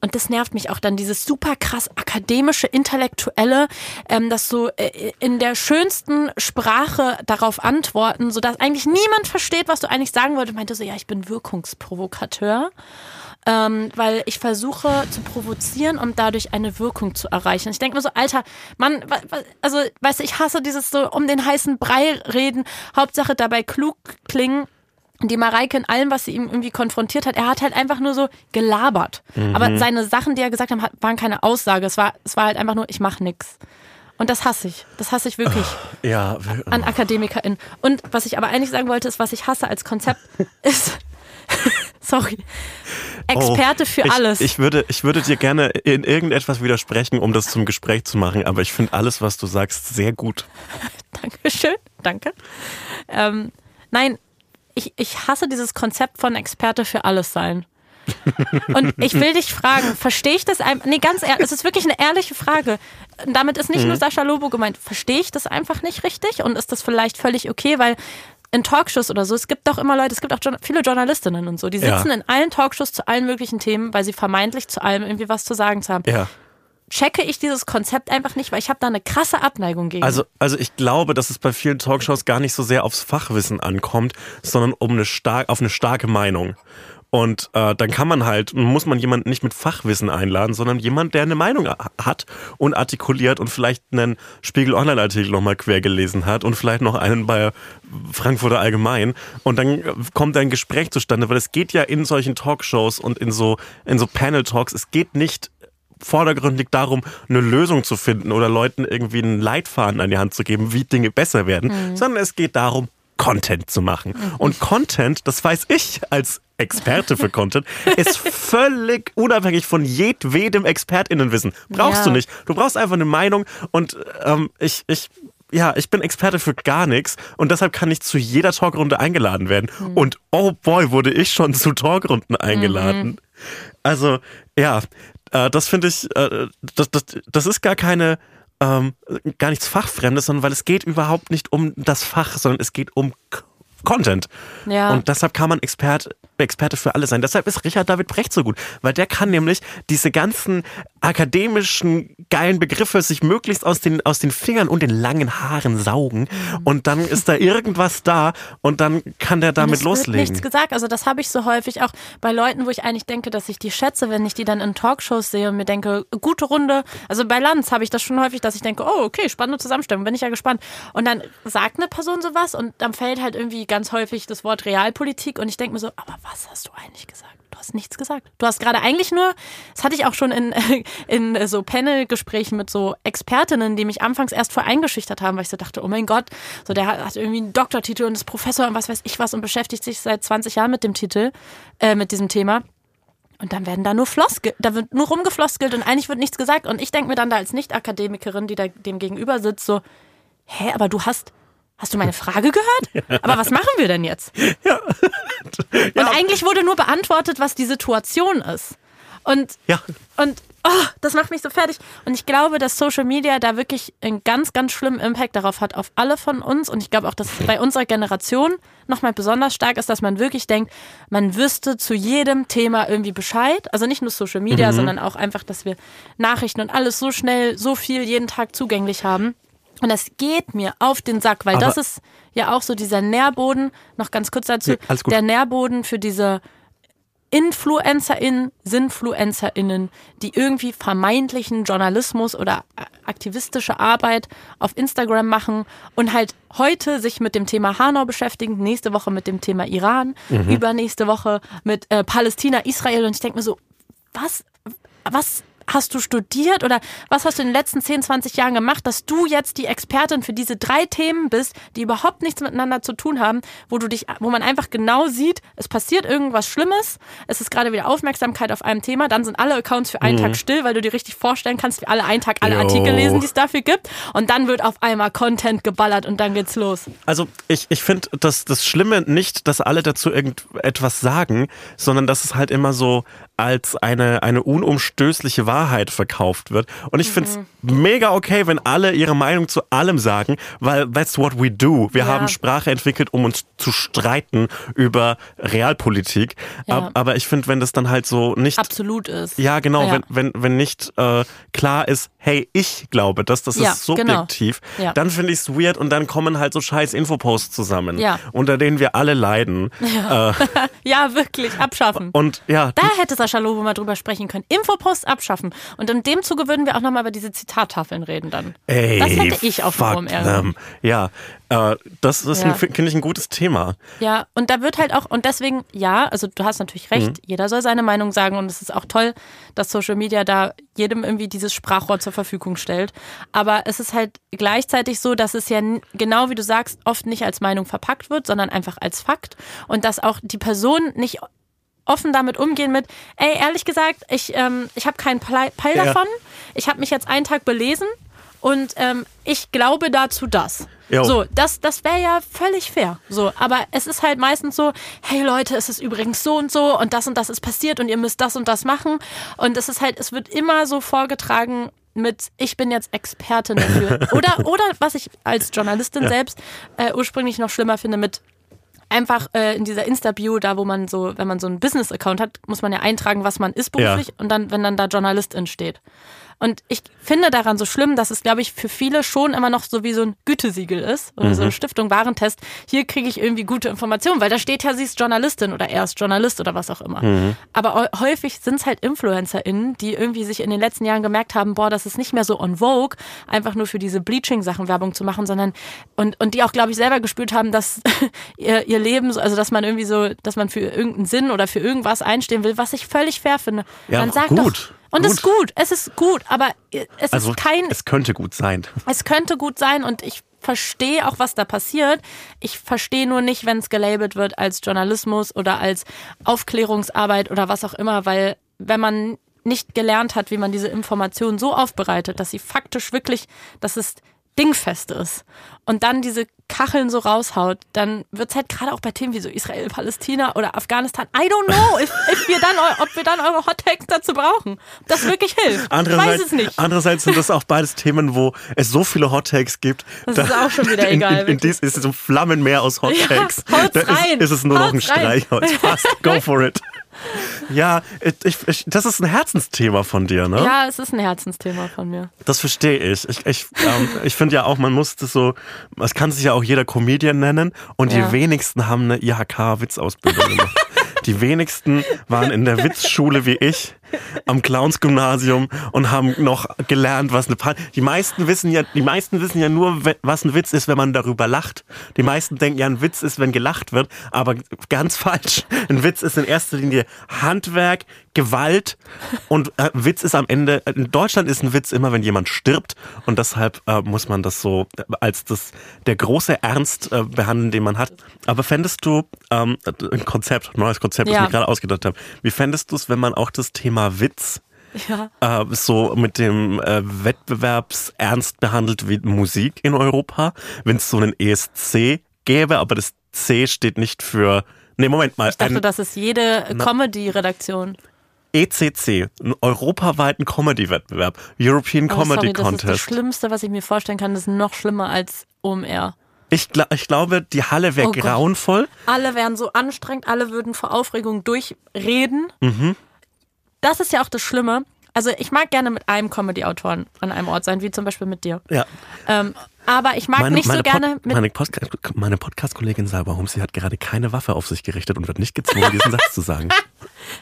und das nervt mich auch dann, dieses super krass akademische, intellektuelle, ähm, das so äh, in der schönsten Sprache darauf antworten, sodass eigentlich niemand versteht, was du eigentlich sagen wolltest. Meinte so, ja, ich bin Wirkungsprovokateur ähm, weil ich versuche zu provozieren und dadurch eine Wirkung zu erreichen. Ich denke mir so, Alter, Mann, also, weißt du, ich hasse dieses so um den heißen Brei reden, Hauptsache dabei klug klingen die Mareike in allem, was sie ihm irgendwie konfrontiert hat, er hat halt einfach nur so gelabert. Mhm. Aber seine Sachen, die er gesagt hat, waren keine Aussage. Es war, es war halt einfach nur, ich mach nix. Und das hasse ich. Das hasse ich wirklich.
Ja.
An AkademikerInnen. Und was ich aber eigentlich sagen wollte, ist, was ich hasse als Konzept, ist, Sorry. Experte für
Oh, ich,
alles.
Ich würde, ich würde dir gerne in irgendetwas widersprechen, um das zum Gespräch zu machen, aber ich finde alles, was du sagst, sehr gut.
Dankeschön, danke. Ähm, nein, ich, ich hasse dieses Konzept von Experte für alles sein. Und ich will dich fragen, verstehe ich das einfach? Nee, ganz ehrlich, es ist wirklich eine ehrliche Frage. Damit ist nicht
Mhm.
nur Sascha Lobo gemeint. Verstehe ich das einfach nicht richtig? Und ist das vielleicht völlig okay? Weil in Talkshows oder so, es gibt doch immer Leute, es gibt auch viele Journalistinnen und so, die
Ja.
sitzen in allen Talkshows zu allen möglichen Themen, weil sie vermeintlich zu allem irgendwie was zu sagen zu haben.
Ja.
Checke ich dieses Konzept einfach nicht, weil ich habe da eine krasse Abneigung gegen.
Also, also ich glaube, dass es bei vielen Talkshows gar nicht so sehr aufs Fachwissen ankommt, sondern um eine stark, auf eine starke Meinung. Und äh, dann kann man halt, muss man jemanden nicht mit Fachwissen einladen, sondern jemand, der eine Meinung ha- hat und artikuliert und vielleicht einen Spiegel Online-Artikel nochmal quer gelesen hat und vielleicht noch einen bei Frankfurter Allgemein. Und dann äh, kommt ein Gespräch zustande, weil es geht ja in solchen Talkshows und in so, in so Panel-Talks, es geht nicht vordergründig darum, eine Lösung zu finden oder Leuten irgendwie einen Leitfaden an die Hand zu geben, wie Dinge besser werden, sondern es geht darum, Content zu machen. Und Content, das weiß ich als Experte für Content, ist völlig unabhängig von jedwedem ExpertInnenwissen. Brauchst
Ja.
du nicht. Du brauchst einfach eine Meinung und ähm, ich, ich, ja, ich bin Experte für gar nichts und deshalb kann ich zu jeder Talkrunde eingeladen werden. Und oh boy, wurde ich schon zu Talkrunden eingeladen. Also, ja, äh, das finde ich, äh, das, das, das ist gar keine, ähm, gar nichts Fachfremdes, sondern weil es geht überhaupt nicht um das Fach, sondern es geht um Content.
Ja.
Und deshalb kann man Expert, Experte für alle sein. Deshalb ist Richard David Brecht so gut, weil der kann nämlich diese ganzen akademischen geilen Begriffe sich möglichst aus den, aus den Fingern und den langen Haaren saugen. Und dann ist da irgendwas da und dann kann der damit loslegen.
nichts gesagt. Also das habe ich so häufig auch bei Leuten, wo ich eigentlich denke, dass ich die schätze, wenn ich die dann in Talkshows sehe und mir denke, gute Runde. Also bei Lanz habe ich das schon häufig, dass ich denke, oh okay, spannende Zusammenstellung, bin ich ja gespannt. Und dann sagt eine Person sowas und dann fällt halt irgendwie ganz häufig das Wort Realpolitik und ich denke mir so, aber was hast du eigentlich gesagt? Du hast nichts gesagt. Du hast gerade eigentlich nur, das hatte ich auch schon in, in so Panel-Gesprächen mit so Expertinnen, die mich anfangs erst voll eingeschüchtert haben, weil ich so dachte, oh mein Gott, so der hat, hat irgendwie einen Doktortitel und ist Professor und was weiß ich was und beschäftigt sich seit 20 Jahren mit dem Titel, äh, mit diesem Thema. Und dann werden da nur Floskel, da wird nur rumgefloskelt und eigentlich wird nichts gesagt. Und ich denke mir dann da als Nicht-Akademikerin, die da dem gegenüber sitzt, so, hä, aber du hast, hast du meine Frage gehört? Aber was machen wir denn jetzt? Und eigentlich wurde nur beantwortet, was die Situation ist. Und,
Ja.
und oh, das macht mich so fertig. Und ich glaube, dass Social Media da wirklich einen ganz, ganz schlimmen Impact darauf hat, auf alle von uns. Und ich glaube auch, dass es bei unserer Generation nochmal besonders stark ist, dass man wirklich denkt, man wüsste zu jedem Thema irgendwie Bescheid. Also nicht nur Social Media, sondern auch einfach, dass wir Nachrichten und alles so schnell, so viel jeden Tag zugänglich haben. Und das geht mir auf den Sack, weil
Aber-
das ist ja auch so dieser Nährboden, noch ganz kurz dazu,
Nee,
der Nährboden für diese InfluencerInnen, SinfluencerInnen, die irgendwie vermeintlichen Journalismus oder aktivistische Arbeit auf Instagram machen und halt heute sich mit dem Thema Hanau beschäftigen, nächste Woche mit dem Thema Iran,
Mhm.
übernächste Woche mit äh, Palästina, Israel. Und ich denke mir so, was, was hast du studiert oder was hast du in den letzten 10, 20 Jahren gemacht, dass du jetzt die Expertin für diese drei Themen bist, die überhaupt nichts miteinander zu tun haben, wo du dich, wo man einfach genau sieht, es passiert irgendwas Schlimmes, es ist gerade wieder Aufmerksamkeit auf einem Thema, dann sind alle Accounts für einen Tag still, weil du dir richtig vorstellen kannst, wie alle einen Tag alle
Jo.
Artikel lesen, die es dafür gibt und dann wird auf einmal Content geballert und dann geht's los.
Also ich, ich finde das, das Schlimme nicht, dass alle dazu irgendetwas sagen, sondern dass es halt immer so als eine, eine unumstößliche Wahrheit verkauft wird. Und ich finde es mega okay, wenn alle ihre Meinung zu allem sagen, weil that's what we do. Wir
Ja.
haben Sprache entwickelt, um uns zu streiten über Realpolitik.
Ja.
Ab- Aber ich finde, wenn das dann halt so nicht
Absolut ist.
ja, genau,
Ja.
Wenn, wenn, wenn nicht äh, klar ist, hey, ich glaube das, das
Ja,
ist subjektiv,
genau. Ja.
dann finde ich es weird und dann kommen halt so scheiß Infoposts zusammen,
Ja.
unter denen wir alle leiden. Äh,
Ja, wirklich, abschaffen.
und ja,
Da hätte Sascha Lobo mal drüber sprechen können. Infopost abschaffen. Und in dem Zuge würden wir auch nochmal über diese Zitattafeln reden dann.
ey,
das hätte ich auf dem
them. Ja, äh, das ist,
Ja.
ein- finde ich, ein gutes Thema.
Ja, und da wird halt auch, und deswegen, ja, also du hast natürlich recht,
Mhm.
jeder soll seine Meinung sagen und es ist auch toll, dass Social Media da jedem irgendwie dieses Sprachrohr zur Verfügung stellt. Aber es ist halt gleichzeitig so, dass es ja genau wie du sagst, oft nicht als Meinung verpackt wird, sondern einfach als Fakt und dass auch die Person nicht offen damit umgehen mit, ey, ehrlich gesagt, ich, ähm, ich habe keinen Peil
Ja.
davon. Ich habe mich jetzt einen Tag belesen und ähm, ich glaube dazu das.
Jo.
So, das, das wäre ja völlig fair. So, aber es ist halt meistens so, hey Leute, es ist übrigens so und so und das und das ist passiert und ihr müsst das und das machen. Und es ist halt, es wird immer so vorgetragen mit, ich bin jetzt Expertin dafür. oder, oder was ich als Journalistin selbst äh, ursprünglich noch schlimmer finde, mit einfach äh, in dieser Insta-Bio, da wo man so, wenn man so einen Business-Account hat, muss man ja eintragen, was man ist beruflich und dann, wenn dann da Journalistin steht. Und ich finde daran so schlimm, dass es, glaube ich, für viele schon immer noch so wie so ein Gütesiegel ist oder so eine Stiftung Warentest. Hier kriege ich irgendwie gute Informationen, weil da steht ja, sie ist Journalistin oder er ist Journalist oder was auch immer. Aber häu- häufig sind es halt InfluencerInnen, die irgendwie sich in den letzten Jahren gemerkt haben, boah, das ist nicht mehr so on vogue, einfach nur für diese Bleaching-Sachen Werbung zu machen, sondern und, und die auch, glaube ich, selber gespürt haben, dass ihr, ihr Leben, so- also dass man irgendwie so, dass man für irgendeinen Sinn oder für irgendwas einstehen will, was ich völlig fair finde.
Ja,
Dann sag
gut,
doch. Und es ist
gut.
es ist gut, aber es
Also
ist kein,
es könnte gut sein.
es könnte gut sein und ich verstehe auch, was da passiert. Ich verstehe nur nicht, wenn es gelabelt wird als Journalismus oder als Aufklärungsarbeit oder was auch immer, weil wenn man nicht gelernt hat, wie man diese Informationen so aufbereitet, dass sie faktisch wirklich, dass es dingfest ist und dann diese Kacheln so raushaut, dann wird es halt gerade auch bei Themen wie so Israel, Palästina oder Afghanistan, I don't know, if, if wir dann, ob wir dann eure Hot Takes dazu brauchen. Ob Das wirklich hilft. Ich weiß
Andererseits,
es nicht.
andererseits sind das auch beides Themen, wo es so viele Hot Takes gibt.
Das ist auch schon wieder
in,
egal,
In, in dies ist es ein Flammenmeer aus Hot
Ja,
Takes.
haut's
da ist, ist es nur noch ein. Streichholz. Passt, go for it. Ja, ich, ich, das ist ein Herzensthema von dir, ne?
Ja, es ist ein Herzensthema von mir.
Das verstehe ich. Ich, ich, ähm, ich finde ja auch, man muss das so, es kann sich ja auch jeder Comedian nennen und
Ja.
die wenigsten haben eine IHK-Witzausbildung gemacht. Die wenigsten waren in der Witzschule wie ich am Clowns-Gymnasium und haben noch gelernt, was eine Pan Die meisten wissen ja, die meisten wissen ja nur, was ein Witz ist, wenn man darüber lacht. Die meisten denken ja, ein Witz ist, wenn gelacht wird, aber ganz falsch. Ein Witz ist in erster Linie Handwerk, Gewalt und äh, Witz ist am Ende, in Deutschland ist ein Witz immer, wenn jemand stirbt und deshalb äh, muss man das so äh, als das, der große Ernst äh, behandeln, den man hat. Aber fändest du ähm, ein Konzept, neues Konzept, das
Ja.
ich mir gerade ausgedacht habe, wie fändest du es, wenn man auch das Thema Witz
Ja.
äh, so mit dem äh, Wettbewerbsernst behandelt wie Musik in Europa, wenn es so einen ESC gäbe, aber das C steht nicht für. Nee, Moment mal.
Ich dachte,
ein
das ist jede Comedy-Redaktion.
ECC, einen europaweiten Comedy-Wettbewerb, European
Oh,
Comedy
sorry, das ist das
Contest.
Schlimmste, was ich mir vorstellen kann. Das ist noch schlimmer als OMR.
Ich, gla ich glaube, die Halle wäre
Oh Gott.
grauenvoll.
Alle wären so anstrengend, alle würden vor Aufregung durchreden.
Mhm.
Das ist ja auch das Schlimme. Also ich mag gerne mit einem Comedy-Autoren an einem Ort sein, wie zum Beispiel mit dir.
Ja.
Ähm, aber ich mag nicht so
Pod-
gerne mit
meine, Post meine Podcast-Kollegin Salva Humsi hat gerade keine Waffe auf sich gerichtet und wird nicht gezwungen, diesen Satz zu sagen.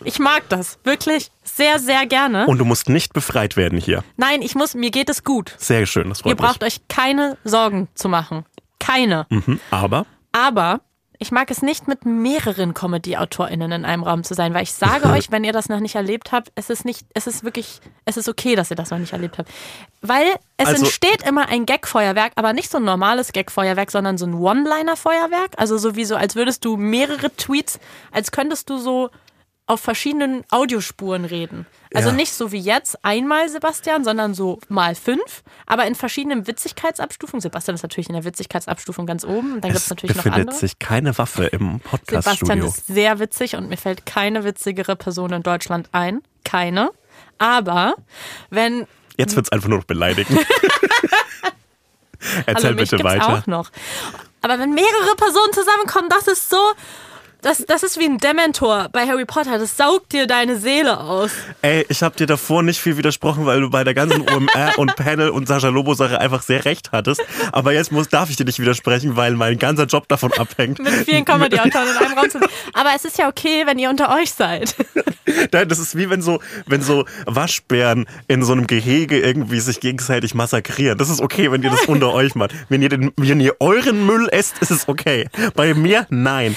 Ich mag das wirklich sehr, sehr gerne.
Und du musst nicht befreit werden hier.
Nein, ich muss, mir geht es gut.
Sehr schön, das freut
Ihr braucht euch keine Sorgen zu machen. Keine.
mich. Mhm, aber
Aber ich mag es nicht, mit mehreren Comedy-AutorInnen in einem Raum zu sein, weil ich sage euch, wenn ihr das noch nicht erlebt habt, es ist nicht, es ist wirklich, es ist okay, dass ihr das noch nicht erlebt habt. Weil es
Also-
entsteht immer ein Gag-Feuerwerk, aber nicht so ein normales Gag-Feuerwerk, sondern so ein One-Liner-Feuerwerk. Also so wie so, als würdest du mehrere Tweets, als könntest du so auf verschiedenen Audiospuren reden. Also
Ja.
nicht so wie jetzt einmal Sebastian, sondern so mal fünf, aber in verschiedenen Witzigkeitsabstufungen. Sebastian ist natürlich in der Witzigkeitsabstufung ganz oben. Und dann gibt es
es
natürlich noch
befindet
andere.
sich keine Waffe im
Sebastian
Podcast-Studio.
ist sehr witzig und mir fällt keine witzigere Person in Deutschland ein. Keine. Aber wenn.
Jetzt wird's einfach nur noch beleidigen. Erzähl
also
bitte weiter.
auch noch. Aber wenn mehrere Personen zusammenkommen, das ist so. Das, das ist wie ein Dementor bei Harry Potter. Das saugt dir deine Seele aus.
Ey, ich habe dir davor nicht viel widersprochen, weil du bei der ganzen OMR und Panel und Sascha Lobo Sache einfach sehr recht hattest. Aber jetzt muss, darf ich dir nicht widersprechen, weil mein ganzer Job davon abhängt.
Mit vielen Comedy-Autoren in einem Raum zu. Aber es ist ja okay, wenn ihr unter euch seid.
Nein, Das ist wie wenn so, wenn so Waschbären in so einem Gehege irgendwie sich gegenseitig massakrieren. Das ist okay, wenn ihr das unter euch macht. Wenn ihr, den, wenn ihr euren Müll esst, ist es okay. Bei mir, nein.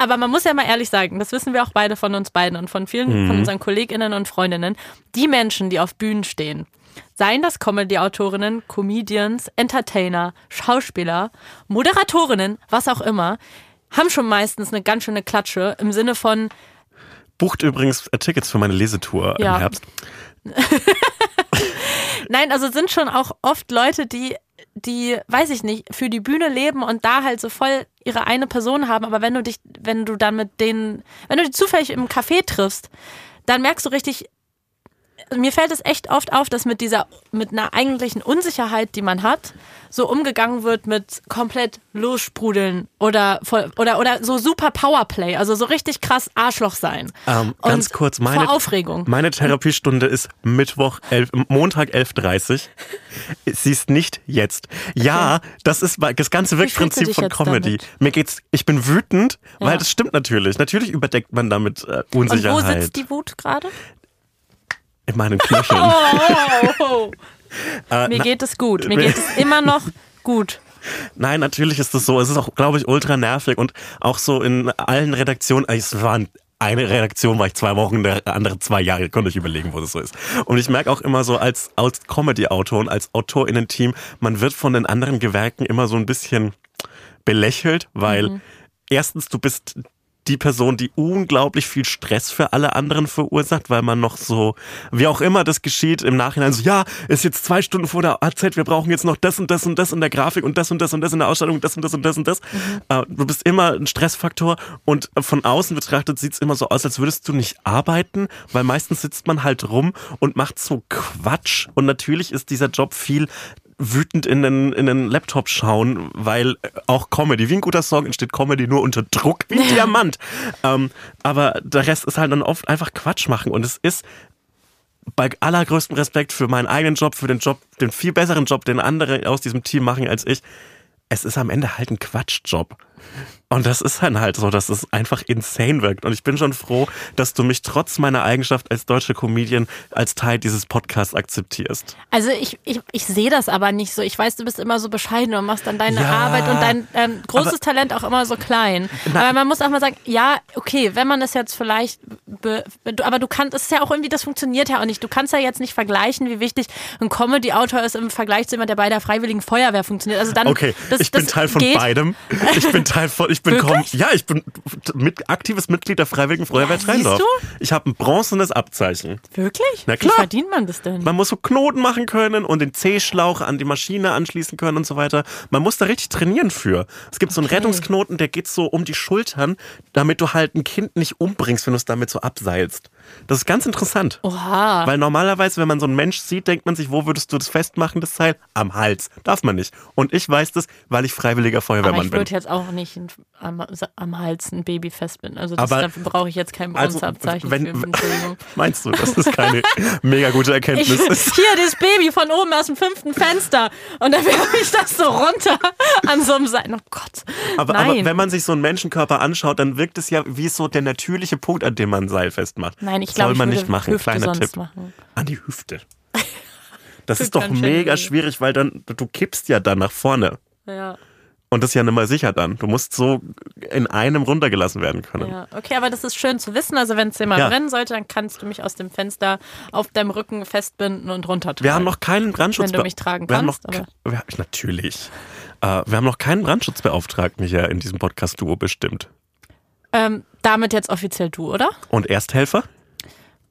Aber man muss ja mal ehrlich sagen, das wissen wir auch beide von uns beiden und von vielen von unseren KollegInnen und Freundinnen. Die Menschen, die auf Bühnen stehen, seien das Comedy-Autorinnen, Comedians, Entertainer, Schauspieler, Moderatorinnen, was auch immer, haben schon meistens eine ganz schöne Klatsche im Sinne von,
Bucht übrigens Tickets für meine Lesetour
Ja.
im Herbst.
Nein, also sind schon auch oft Leute, die, die, weiß ich nicht, für die Bühne leben und da halt so voll ihre eine Person haben. Aber wenn du dich, wenn du dann mit denen, wenn du die zufällig im Café triffst, dann merkst du richtig, mir fällt es echt oft auf, dass mit dieser, mit einer eigentlichen Unsicherheit, die man hat, so umgegangen wird mit komplett lossprudeln oder voll, oder oder so super Powerplay, also so richtig krass Arschloch sein.
Ähm, ganz
Und
kurz, meine,
vor Aufregung.
meine Therapiestunde ist Mittwoch, 11, Montag 11.30 Uhr. Sie ist nicht jetzt. Ja, das ist das ganze Wirkprinzip von Comedy.
damit?
Mir geht's, ich bin wütend, weil
Ja.
das stimmt natürlich. Natürlich überdeckt man damit äh,
Und wo
Unsicherheit
sitzt die Wut gerade?
In meinen Knöcheln.
Oh, Mir geht es gut. Mir geht es immer noch gut.
Nein, natürlich ist das so. Es ist auch, glaube ich, ultra nervig und auch so in allen Redaktionen. Es waren eine Redaktion war ich zwei Wochen, der andere zwei Jahre. Konnte ich überlegen, wo das so ist. Und ich merke auch immer so als, als Comedy-Autor und als AutorInnen-Team, man wird von den anderen Gewerken immer so ein bisschen belächelt, weil erstens, du bist die Person, die unglaublich viel Stress für alle anderen verursacht, weil man noch so, wie auch immer das geschieht, im Nachhinein so, ja, ist jetzt zwei Stunden vor der AZ, wir brauchen jetzt noch das und das und das in der Grafik und das und das und das in der Ausstattung, das und das und das und das. Äh, Du bist immer ein Stressfaktor und von außen betrachtet sieht's immer so aus, als würdest du nicht arbeiten, weil meistens sitzt man halt rum und macht so Quatsch und natürlich ist dieser Job viel wütend in den, in den Laptop schauen, weil auch Comedy, wie ein guter Song entsteht Comedy nur unter Druck, wie ein Diamant. Ähm, aber der Rest ist halt dann oft einfach Quatsch machen und es ist bei allergrößtem Respekt für meinen eigenen Job, für den Job, den viel besseren Job, den andere aus diesem Team machen als ich. Es ist am Ende halt ein Quatschjob. Und das ist dann halt so, dass es einfach insane wirkt. Und ich bin schon froh, dass du mich trotz meiner Eigenschaft als deutsche Comedian als Teil dieses Podcasts akzeptierst.
Also ich, ich, ich sehe das aber nicht so. Ich weiß, du bist immer so bescheiden und machst dann deine
Ja,
Arbeit und dein ähm, großes Talent auch immer so klein. aber man muss auch mal sagen, ja, okay, wenn man es jetzt vielleicht, be, aber du kannst, es ist ja auch irgendwie, das funktioniert ja auch nicht. Du kannst ja jetzt nicht vergleichen, wie wichtig ein Comedy-Autor ist im Vergleich zu jemand, der bei der Freiwilligen Feuerwehr funktioniert. Also dann,
Okay,
das,
ich bin
das
Teil von
geht.
beidem. Ich bin Teil von, ich bin kom ja, ich bin mit, aktives Mitglied der Freiwilligen Feuerwehr
Ja,
Treindorf.
siehst
Ich habe ein bronzenes Abzeichen.
Wirklich?
Na
Wie
klar.
verdient man das denn?
Man muss so Knoten machen können und den C-Schlauch an die Maschine anschließen können und so weiter. Man muss da richtig trainieren für. Es gibt so einen
Okay.
Rettungsknoten, der geht so um die Schultern, damit du halt ein Kind nicht umbringst, wenn du es damit so abseilst. Das ist ganz interessant.
Oha.
Weil normalerweise, wenn man so einen Mensch sieht, denkt man sich, wo würdest du das festmachen, das Seil? Am Hals. Darf man nicht. Und ich weiß das, weil ich freiwilliger Feuerwehrmann
ich
bin.
würde jetzt auch nicht am, am Hals ein Baby festbinden. Also das,
Aber-
dafür brauche ich jetzt kein
Also,
Bronzeabzeichen
wenn,
für.
Meinst du, dass das keine mega gute
Ich,
Erkenntnis ist?
hier, das Baby von oben aus dem fünften Fenster. Und dann werfe ich das so runter an so einem Seil. Oh Gott.
Aber,
Nein.
aber wenn man sich so einen Menschenkörper anschaut, dann wirkt es ja wie so der natürliche Punkt, an dem man ein Seil festmacht.
Nein, ich
Soll
glaube, ich
man
würde
nicht machen.
Hüfte
Kleiner Tipp.
machen.
An die Hüfte. Das ist doch mega schwierig, weil dann du kippst ja dann nach vorne.
Ja,
Und das ist ja nicht mal sicher dann. Du musst so in einem runtergelassen werden können.
ja. Okay, aber das ist schön zu wissen. Also wenn es dir mal
Ja.
brennen sollte, dann kannst du mich aus dem Fenster auf deinem Rücken festbinden und runtertragen.
Wir haben noch keinen Brandschutz.
Wenn du mich tragen
wir haben noch,
kannst,
wir, natürlich. Äh, wir haben noch keinen Brandschutzbeauftragten hier in diesem Podcast-Duo bestimmt.
ähm, damit jetzt offiziell du, oder?
Und Ersthelfer?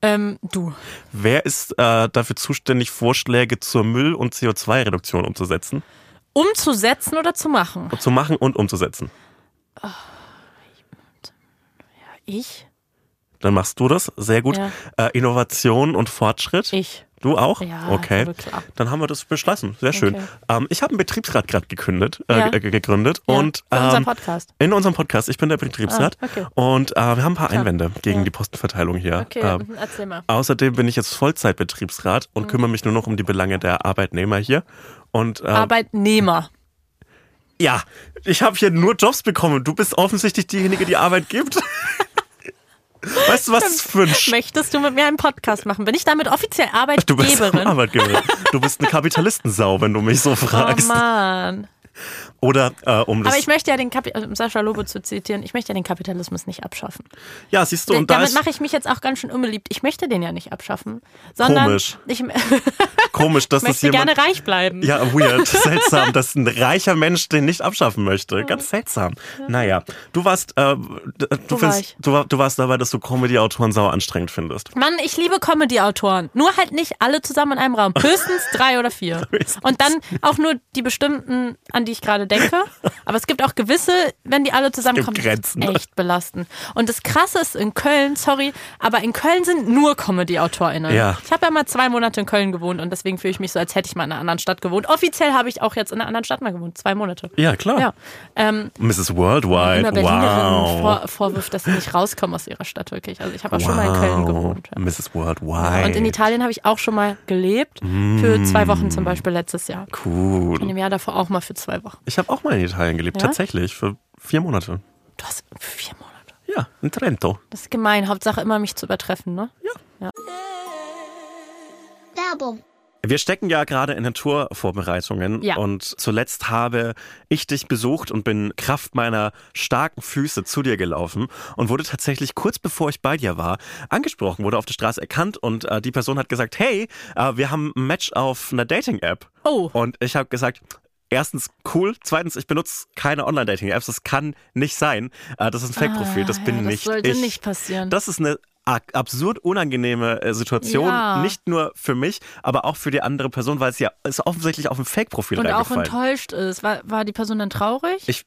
Ähm, du.
Wer ist äh, dafür zuständig, Vorschläge zur Müll- und CO2-Reduktion umzusetzen?
Umzusetzen oder zu machen?
Zu machen und umzusetzen.
Ich?
Dann machst du das. Sehr gut.
Ja.
Äh, Innovation und Fortschritt.
Ich.
Du auch?
Ja,
okay.
klar.
Dann haben wir das beschlossen. Sehr schön.
Okay.
Ähm, ich habe einen Betriebsrat gerade gekündigt, äh,
Ja.
ge- gegründet.
Ja,
und
unseren
ähm,
Podcast.
in unserem Podcast. Ich bin der Betriebsrat.
Ah, okay.
Und äh, wir haben ein paar
Klar.
Einwände gegen
Ja.
die Postenverteilung hier.
Okay,
Ähm,
erzähl mal.
außerdem bin ich jetzt Vollzeitbetriebsrat
Mhm.
und kümmere mich nur noch um die Belange der Arbeitnehmer hier. Und äh,
Arbeitnehmer.
ja, ich habe hier nur Jobs bekommen. Du bist offensichtlich diejenige, die Arbeit gibt. weißt du, was das für ein Sch
Möchtest du mit mir einen Podcast machen? Bin ich damit offiziell
Du bist
Arbeitgeberin?
Arbeitgeberin. Du bist eine Kapitalistensau, wenn du mich so
oh
fragst.
Mann.
Oder äh, um das.
Aber ich möchte ja den Kapi um Sascha Lobo zu zitieren, ich möchte ja den Kapitalismus nicht abschaffen.
ja, siehst du, und da
Damit mache ich mich jetzt auch ganz schön unbeliebt. Ich möchte den ja nicht abschaffen, sondern
Komisch.
ich
komisch, dass das
möchte
jemand.
gerne reich bleiben.
Ja, weird, seltsam, dass ein reicher Mensch den nicht abschaffen möchte. Ganz seltsam. Naja, du warst, äh, du,
war
findest,
ich?
du, war- du warst dabei, dass du Comedy-Autoren sauer anstrengend findest.
Mann, ich liebe Comedy-Autoren. Nur halt nicht alle zusammen in einem Raum. Höchstens drei oder vier. Und dann auch nur die bestimmten, an die ich gerade denke. Aber es gibt auch gewisse, wenn die alle zusammenkommen,
Grenzen.
die echt belasten. Und das Krasse ist in Köln, sorry, aber in Köln sind nur Comedy-AutorInnen.
Ja.
Ich habe ja mal zwei Monate in Köln gewohnt und deswegen fühle ich mich so, als hätte ich mal in einer anderen Stadt gewohnt. Offiziell habe ich auch jetzt in einer anderen Stadt mal gewohnt. Zwei Monate.
Ja, klar.
Ja. Ähm,
Mrs. Worldwide. Wow.
vor, dass sie nicht rauskommen aus ihrer Stadt, wirklich. Also ich habe auch schon mal in Köln gewohnt. Ja.
Mrs. Worldwide.
Und in Italien habe ich auch schon mal gelebt. Für zwei Wochen zum Beispiel letztes Jahr. Und
Cool.
im Jahr davor auch mal für zwei Wochen.
Ich habe auch mal in Italien gelebt,
Ja?
tatsächlich, für vier Monate.
Du hast vier Monate.
Ja, in Trento.
Das ist gemein. Hauptsache immer mich zu übertreffen, ne?
Werbung.
Wir stecken ja gerade in den Tourvorbereitungen
Ja.
und zuletzt habe ich dich besucht und bin Kraft meiner starken Füße zu dir gelaufen und wurde tatsächlich kurz bevor ich bei dir war angesprochen, wurde auf der Straße erkannt und äh, die Person hat gesagt, hey, äh, wir haben ein Match auf einer Dating-App.
Oh.
Und ich habe gesagt, Erstens cool, zweitens ich benutze keine Online-Dating-Apps, das kann nicht sein. Äh, Das ist ein Fake-Profil, das
Ah,
bin
ja, das
nicht
sollte
ich.
nicht passieren.
Das ist eine absurd unangenehme äh, Situation,
Ja.
nicht nur für mich, aber auch für die andere Person, weil es ja ist offensichtlich auf ein Fake-Profil
Und auch enttäuscht ist. War, war die Person dann traurig?
Ich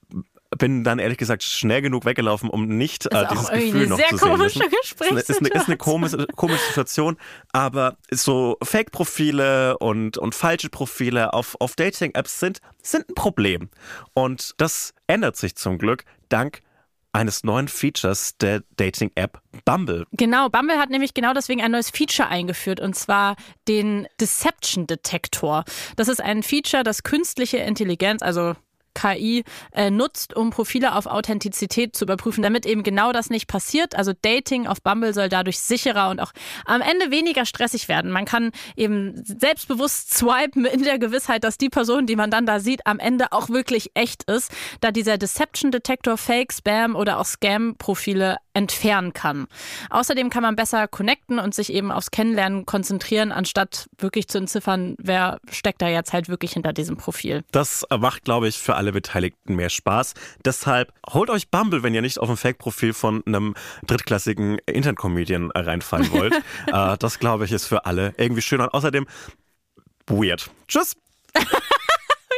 bin dann ehrlich gesagt schnell genug weggelaufen, um nicht äh, dieses Gefühl noch
sehr
zu sehen.
komische
müssen. Ist eine, ist eine, ist eine komische, komische Situation, aber so Fake-Profile und, und falsche Profile auf, auf Dating-Apps sind, sind ein Problem. Und das ändert sich zum Glück dank eines neuen Features der Dating-App Bumble.
Genau, Bumble hat nämlich genau deswegen ein neues Feature eingeführt und zwar den Deception Detektor. Das ist ein Feature, das künstliche Intelligenz, also KI äh, nutzt, um Profile auf Authentizität zu überprüfen, damit eben genau das nicht passiert. Also Dating auf Bumble soll dadurch sicherer und auch am Ende weniger stressig werden. Man kann eben selbstbewusst swipen in der Gewissheit, dass die Person, die man dann da sieht, am Ende auch wirklich echt ist, da dieser Deception Detektor Fake, Spam oder auch Scam-Profile entfernen kann. Außerdem kann man besser connecten und sich eben aufs Kennenlernen konzentrieren, anstatt wirklich zu entziffern, wer steckt da jetzt halt wirklich hinter diesem Profil.
Das macht, glaube ich, für alle Beteiligten mehr Spaß. Deshalb holt euch Bumble, wenn ihr nicht auf ein Fake-Profil von einem drittklassigen Internet-Comedian reinfallen wollt. äh, das, glaube ich, ist für alle irgendwie schön und außerdem weird. Tschüss,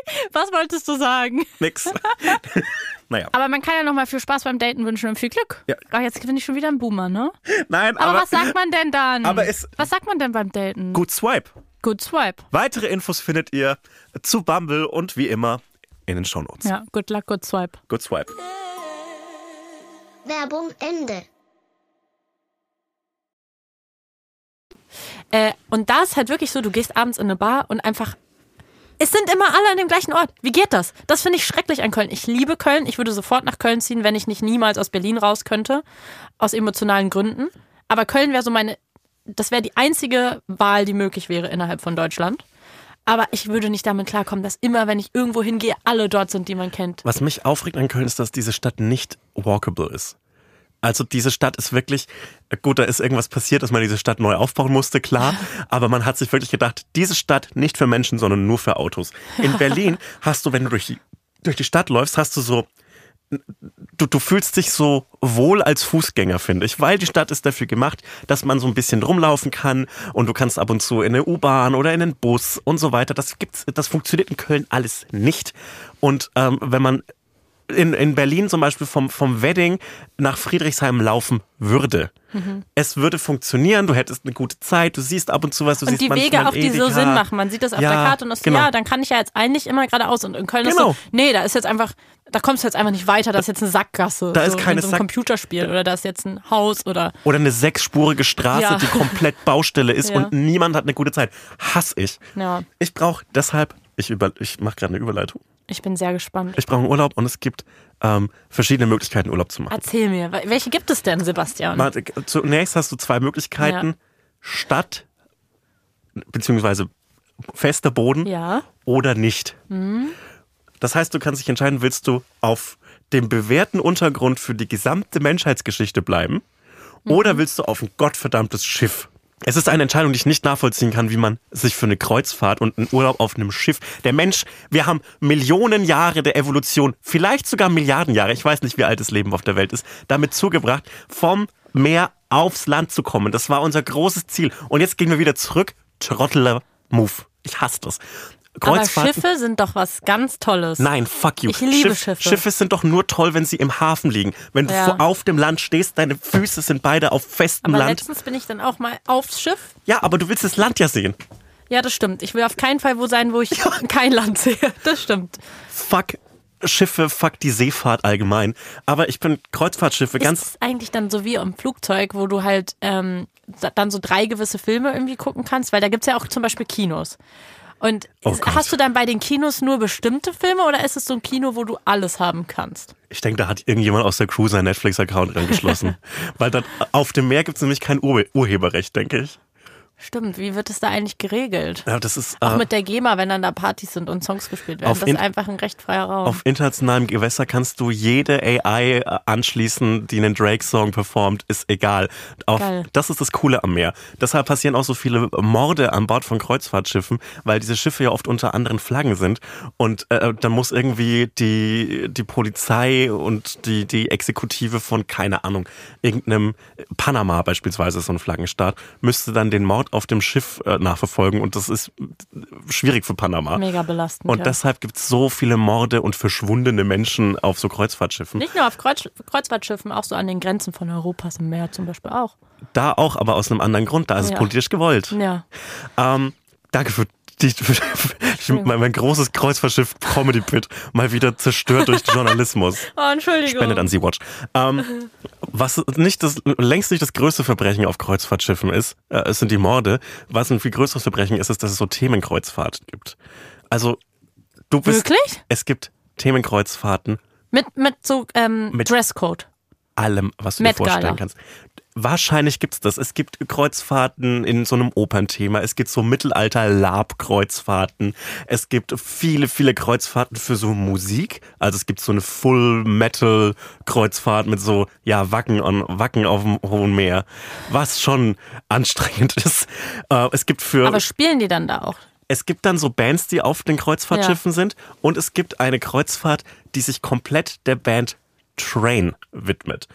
Was wolltest du sagen?
nix. naja,
Aber man kann ja nochmal viel Spaß beim Daten wünschen und viel Glück.
Ja.
Ach, jetzt bin ich schon wieder ein Boomer, ne?
nein,
Aber,
aber,
was sagt man denn dann?
aber es-
was sagt man denn beim Daten?
gut Swipe.
Good Swipe.
Weitere Infos findet ihr zu Bumble und wie immer in den Shownotes.
Ja, good luck, good swipe.
Good Swipe.
Werbung Ende.
Äh, und da ist halt wirklich so, du gehst abends in eine Bar und einfach. Es sind immer alle an dem gleichen Ort. Wie geht das? Das finde ich schrecklich an Köln. Ich liebe Köln. Ich würde sofort nach Köln ziehen, wenn ich nicht niemals aus Berlin raus könnte. Aus emotionalen Gründen. Aber Köln wäre so meine. Das wäre die einzige Wahl, die möglich wäre innerhalb von Deutschland. Aber ich würde nicht damit klarkommen, dass immer, wenn ich irgendwo hingehe, alle dort sind, die man kennt.
Was mich aufregt an Köln ist, dass diese Stadt nicht walkable ist. Also diese Stadt ist wirklich, gut, da ist irgendwas passiert, dass man diese Stadt neu aufbauen musste, klar. Aber man hat sich wirklich gedacht, diese Stadt nicht für Menschen, sondern nur für Autos. In Berlin hast du, wenn du durch die, durch die Stadt läufst, hast du so, du, du fühlst dich so wohl als Fußgänger, finde ich, weil die Stadt ist dafür gemacht, dass man so ein bisschen rumlaufen kann und du kannst ab und zu in eine U-Bahn oder in einen Bus und so weiter. Das gibt's, das funktioniert in Köln alles nicht. Und ähm, wenn man in, in Berlin zum Beispiel vom, vom Wedding nach Friedrichshain laufen würde. Es würde funktionieren, du hättest eine gute Zeit, du siehst ab und zu was, du
Und
siehst
die Wege auch, die so
Edeka.
Sinn machen. Man sieht das auf
Ja,
der Karte und ist so,
genau.
ja, dann kann ich ja jetzt eigentlich immer geradeaus. Und in Köln ist
Genau.
so, nee, da ist jetzt einfach, da kommst du jetzt einfach nicht weiter, da ist jetzt eine Sackgasse.
Da ist
so,
keine
in so einem
Sack-
Computerspiel oder da ist jetzt ein Haus oder
Oder eine sechsspurige Straße,
Ja.
die komplett Baustelle ist
Ja.
und niemand hat eine gute Zeit. Hass ich. Ich brauche deshalb, ich, über, ich mache gerade eine Überleitung.
Ich bin sehr gespannt.
Ich brauche einen Urlaub und es gibt ähm, verschiedene Möglichkeiten, Urlaub zu machen.
Erzähl mir, wel- welche gibt es denn, Sebastian?
Warte, Zunächst hast du zwei Möglichkeiten.
Ja.
Stadt, beziehungsweise fester Boden
Ja.
oder nicht. Das heißt, du kannst dich entscheiden, willst du auf dem bewährten Untergrund für die gesamte Menschheitsgeschichte bleiben oder willst du auf ein gottverdammtes Schiff? Es ist eine Entscheidung, die ich nicht nachvollziehen kann, wie man sich für eine Kreuzfahrt und einen Urlaub auf einem Schiff. Der Mensch, wir haben Millionen Jahre der Evolution, vielleicht sogar Milliarden Jahre, ich weiß nicht, wie alt das Leben auf der Welt ist, damit zugebracht, vom Meer aufs Land zu kommen. Das war unser großes Ziel. Und jetzt gehen wir wieder zurück. Trotteler Move. Ich hasse das.
Aber
Kreuzfahrten.
Schiffe sind doch was ganz Tolles.
Nein, fuck you.
Ich liebe
Schiff,
Schiffe.
Schiffe sind doch nur toll, wenn sie im Hafen liegen. Wenn du
Ja.
vor- auf dem Land stehst, deine Füße sind beide auf festem
Aber
Land.
letztens bin ich dann auch mal aufs Schiff.
Ja, aber du willst das Land ja sehen.
Ja, das stimmt. Ich will auf keinen Fall wo sein, wo ich kein Land sehe. Das stimmt.
Fuck Schiffe, fuck die Seefahrt allgemein. Aber ich bin Kreuzfahrtschiffe ganz.
ist es eigentlich dann so wie im Flugzeug, wo du halt ähm, dann so drei gewisse Filme irgendwie gucken kannst? Weil da gibt's ja auch zum Beispiel Kinos. Und
Oh
hast du dann bei den Kinos nur bestimmte Filme oder ist es so ein Kino, wo du alles haben kannst?
Ich denke, da hat irgendjemand aus der Crew seinen Netflix-Account angeschlossen. Weil dann auf dem Meer gibt es nämlich kein Ur Urheberrecht, denke ich.
Stimmt, wie wird es da eigentlich geregelt?
Ja, das ist
Auch
äh,
mit der GEMA, wenn dann da Partys sind und Songs gespielt werden.
Auf
das ist
in-
einfach ein recht freier Raum.
auf internationalem Gewässer kannst du jede AI äh, anschließen, die einen Drake-Song performt, ist egal. Auf, das ist das Coole am Meer. Deshalb passieren auch so viele Morde an Bord von Kreuzfahrtschiffen, weil diese Schiffe ja oft unter anderen Flaggen sind. Und äh, dann muss irgendwie die, die Polizei und die, die Exekutive von, keine Ahnung, irgendeinem Panama beispielsweise, so ein Flaggenstaat, müsste dann den Mord auf dem Schiff äh, nachverfolgen. Und das ist schwierig für Panama.
Mega belastend.
Und
ja.
deshalb gibt es so viele Morde und verschwundene Menschen auf so Kreuzfahrtschiffen.
Nicht nur auf Kreuz Kreuzfahrtschiffen, auch so an den Grenzen von Europas im Meer zum Beispiel auch.
Da auch, aber aus einem anderen Grund. Da ist es
Ja.
politisch gewollt.
Ja.
Ähm, danke für die, für, für mein, mein großes Kreuzfahrtschiff Comedy Pit mal wieder zerstört durch Journalismus.
Oh, Entschuldigung.
Spendet an Sea-Watch. Ähm, was nicht das, längst nicht das größte Verbrechen auf Kreuzfahrtschiffen ist, äh, es sind die Morde. Was ein viel größeres Verbrechen ist, ist, dass es so Themenkreuzfahrt gibt. Also, du bist.
Wirklich?
Es gibt Themenkreuzfahrten
Mit, mit so ähm,
Mit-
Dresscode.
allem, was du
Met
dir vorstellen
Gala.
kannst. Wahrscheinlich gibt's das. Es gibt Kreuzfahrten in so einem Opernthema. Es gibt so Mittelalter-Lab-Kreuzfahrten. Es gibt viele, viele Kreuzfahrten für so Musik. Also es gibt so eine Full-Metal-Kreuzfahrt mit so, ja, Wacken, on, Wacken auf dem hohen Meer. Was schon anstrengend ist. Äh, es gibt für...
Aber spielen die dann da auch?
Es gibt dann so Bands, die auf den Kreuzfahrtschiffen sind und es gibt eine Kreuzfahrt, die sich komplett der Band Train widmet.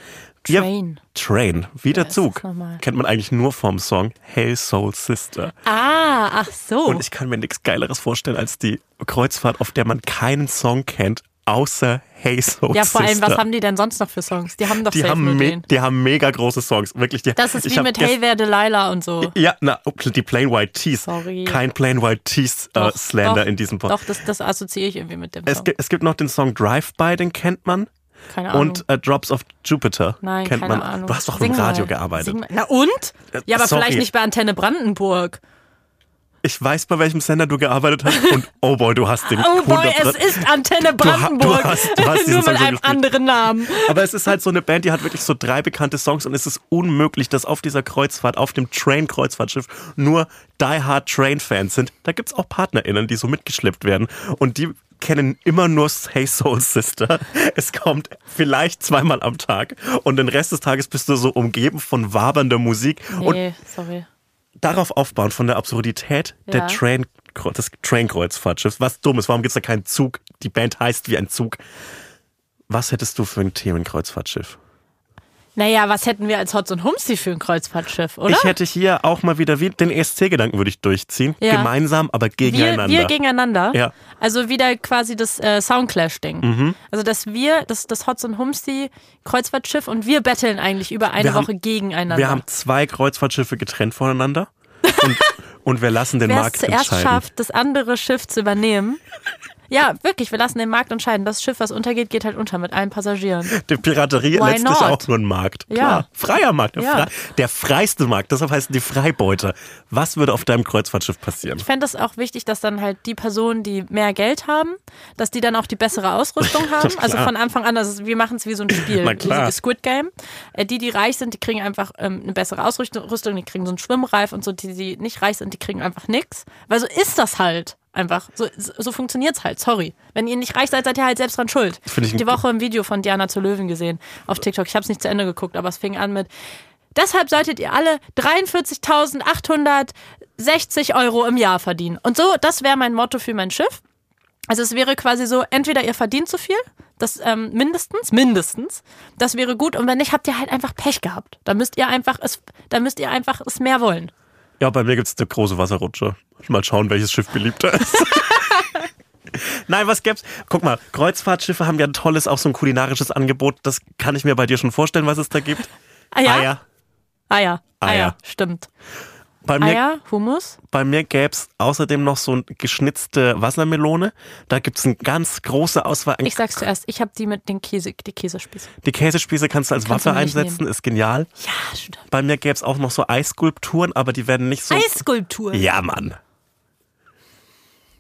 Train.
Train, wie der
ist
Zug. Kennt man eigentlich nur vom Song Hey Soul Sister.
Ah, ach so.
Und ich kann mir nichts Geileres vorstellen als die Kreuzfahrt, auf der man keinen Song kennt, außer Hey Soul
ja, vor allem,
Sister.
was haben die denn sonst noch für Songs? Die haben doch
die haben,
den.
die haben mega große Songs. Wirklich, die,
Das ist
ich
wie mit Hey, wer Delilah und so.
Ja, na, die Plain White Tees.
Sorry.
Kein Plain White Tees äh, Slander
doch,
in diesem Podcast.
Doch, das, das assoziiere ich irgendwie mit dem
Es
Song.
gibt, es gibt noch den Song Drive-By, den kennt man.
Keine Ahnung.
Und äh, Drops of Jupiter
Nein,
kennt
keine
man.
Ahnung.
Du hast doch
Sing
im Radio
mal.
gearbeitet.
Na und? Ja, aber
Sorry.
vielleicht nicht bei Antenne Brandenburg.
Ich weiß, bei welchem Sender du gearbeitet hast und oh boy, du hast den
Oh boy,
100
es ist Antenne
Du ha- du
Brandenburg.
hast- du hast diesen
Nur mit einem
gespielt.
anderen Namen.
Aber es ist halt so eine Band, die hat wirklich so drei bekannte Songs und es ist unmöglich, dass auf dieser Kreuzfahrt, auf dem Train-Kreuzfahrtschiff nur Die Hard Train-Fans sind. Da gibt's auch PartnerInnen, die so mitgeschleppt werden und die kennen immer nur Hey Soul Sister. Es kommt vielleicht zweimal am Tag und den Rest des Tages bist du so umgeben von wabernder Musik und
Nee, sorry.
darauf aufbauen von der Absurdität der
Ja.
Train, des Train-Kreuzfahrtschiffs. Was dumm ist, warum gibt's da keinen Zug? Die Band heißt wie ein Zug. Was hättest du für ein Themenkreuzfahrtschiff?
Naja, was hätten wir als Hotz und Humsi für ein Kreuzfahrtschiff, oder?
Ich hätte hier auch mal wieder wie den ESC-Gedanken würde ich durchziehen.
Ja.
Gemeinsam, aber
wir,
gegeneinander.
wir gegeneinander.
Ja. Mhm.
Also wieder quasi das äh, Soundclash-Ding. Also dass wir, das, das Hotz und Humsi Kreuzfahrtschiff und wir betteln eigentlich über eine
Wir haben-
Woche gegeneinander.
wir haben zwei Kreuzfahrtschiffe getrennt voneinander und, und wir lassen den
Wer es
Markt
zuerst
entscheiden.
schafft, das andere Schiff zu übernehmen. Ja, wirklich, wir lassen den Markt entscheiden. Das Schiff, was untergeht, geht halt unter mit allen Passagieren.
Die Piraterie
Why
letztlich
not?
auch nur ein Markt.
Ja.
Klar. Freier Markt. Der,
Ja.
frei, der freiste Markt. Deshalb heißen die Freibeuter. Was würde auf deinem Kreuzfahrtschiff passieren?
Ich fände es auch wichtig, dass dann halt die Personen, die mehr Geld haben, dass die dann auch die bessere Ausrüstung haben. Also von Anfang an, also wir machen es wie so ein Spiel, wie Squid Game. Äh, Die, die reich sind, die kriegen einfach ähm, eine bessere Ausrüstung, die kriegen so einen Schwimmreif und so, die, die nicht reich sind, die kriegen einfach nix. Weil so ist das halt. Einfach. So, so funktioniert's halt. Sorry. Wenn ihr nicht reich seid, seid ihr halt selbst dran schuld.
Finde ich
Die Woche ein Video von Diana zu Löwen gesehen auf TikTok. Ich habe es nicht zu Ende geguckt, aber es fing an mit. Deshalb solltet ihr alle 43.860 Euro im Jahr verdienen. Und so, das wäre mein Motto für mein Schiff. Also es wäre quasi so, entweder ihr verdient zu viel, das ähm, mindestens, mindestens, das wäre gut. Und wenn nicht, habt ihr halt einfach Pech gehabt. Da müsst ihr einfach es, da müsst ihr einfach es mehr wollen.
Ja, bei mir gibt's eine große Wasserrutsche. Mal schauen, welches Schiff beliebter ist. Nein, was gäb's? Guck mal, Kreuzfahrtschiffe haben ja ein tolles, auch so ein kulinarisches Angebot. Das kann ich mir bei dir schon vorstellen, was es da gibt.
Ah ja?
Eier.
Eier.
Eier.
Eier. Stimmt.
Bei mir,
Eier, Hummus.
bei mir gäb's außerdem noch so eine geschnitzte Wassermelone. Da gibt's eine ganz große Auswahl.
Ich sag's zuerst, ich habe die mit den Käse, die Käsespieße.
Die Käsespieße kannst du als
Kannst
Waffe
du
einsetzen, ist genial.
Ja, stimmt.
Bei mir gäb's auch noch so Eisskulpturen, aber die werden nicht so.
Eisskulptur.
Ja, Mann.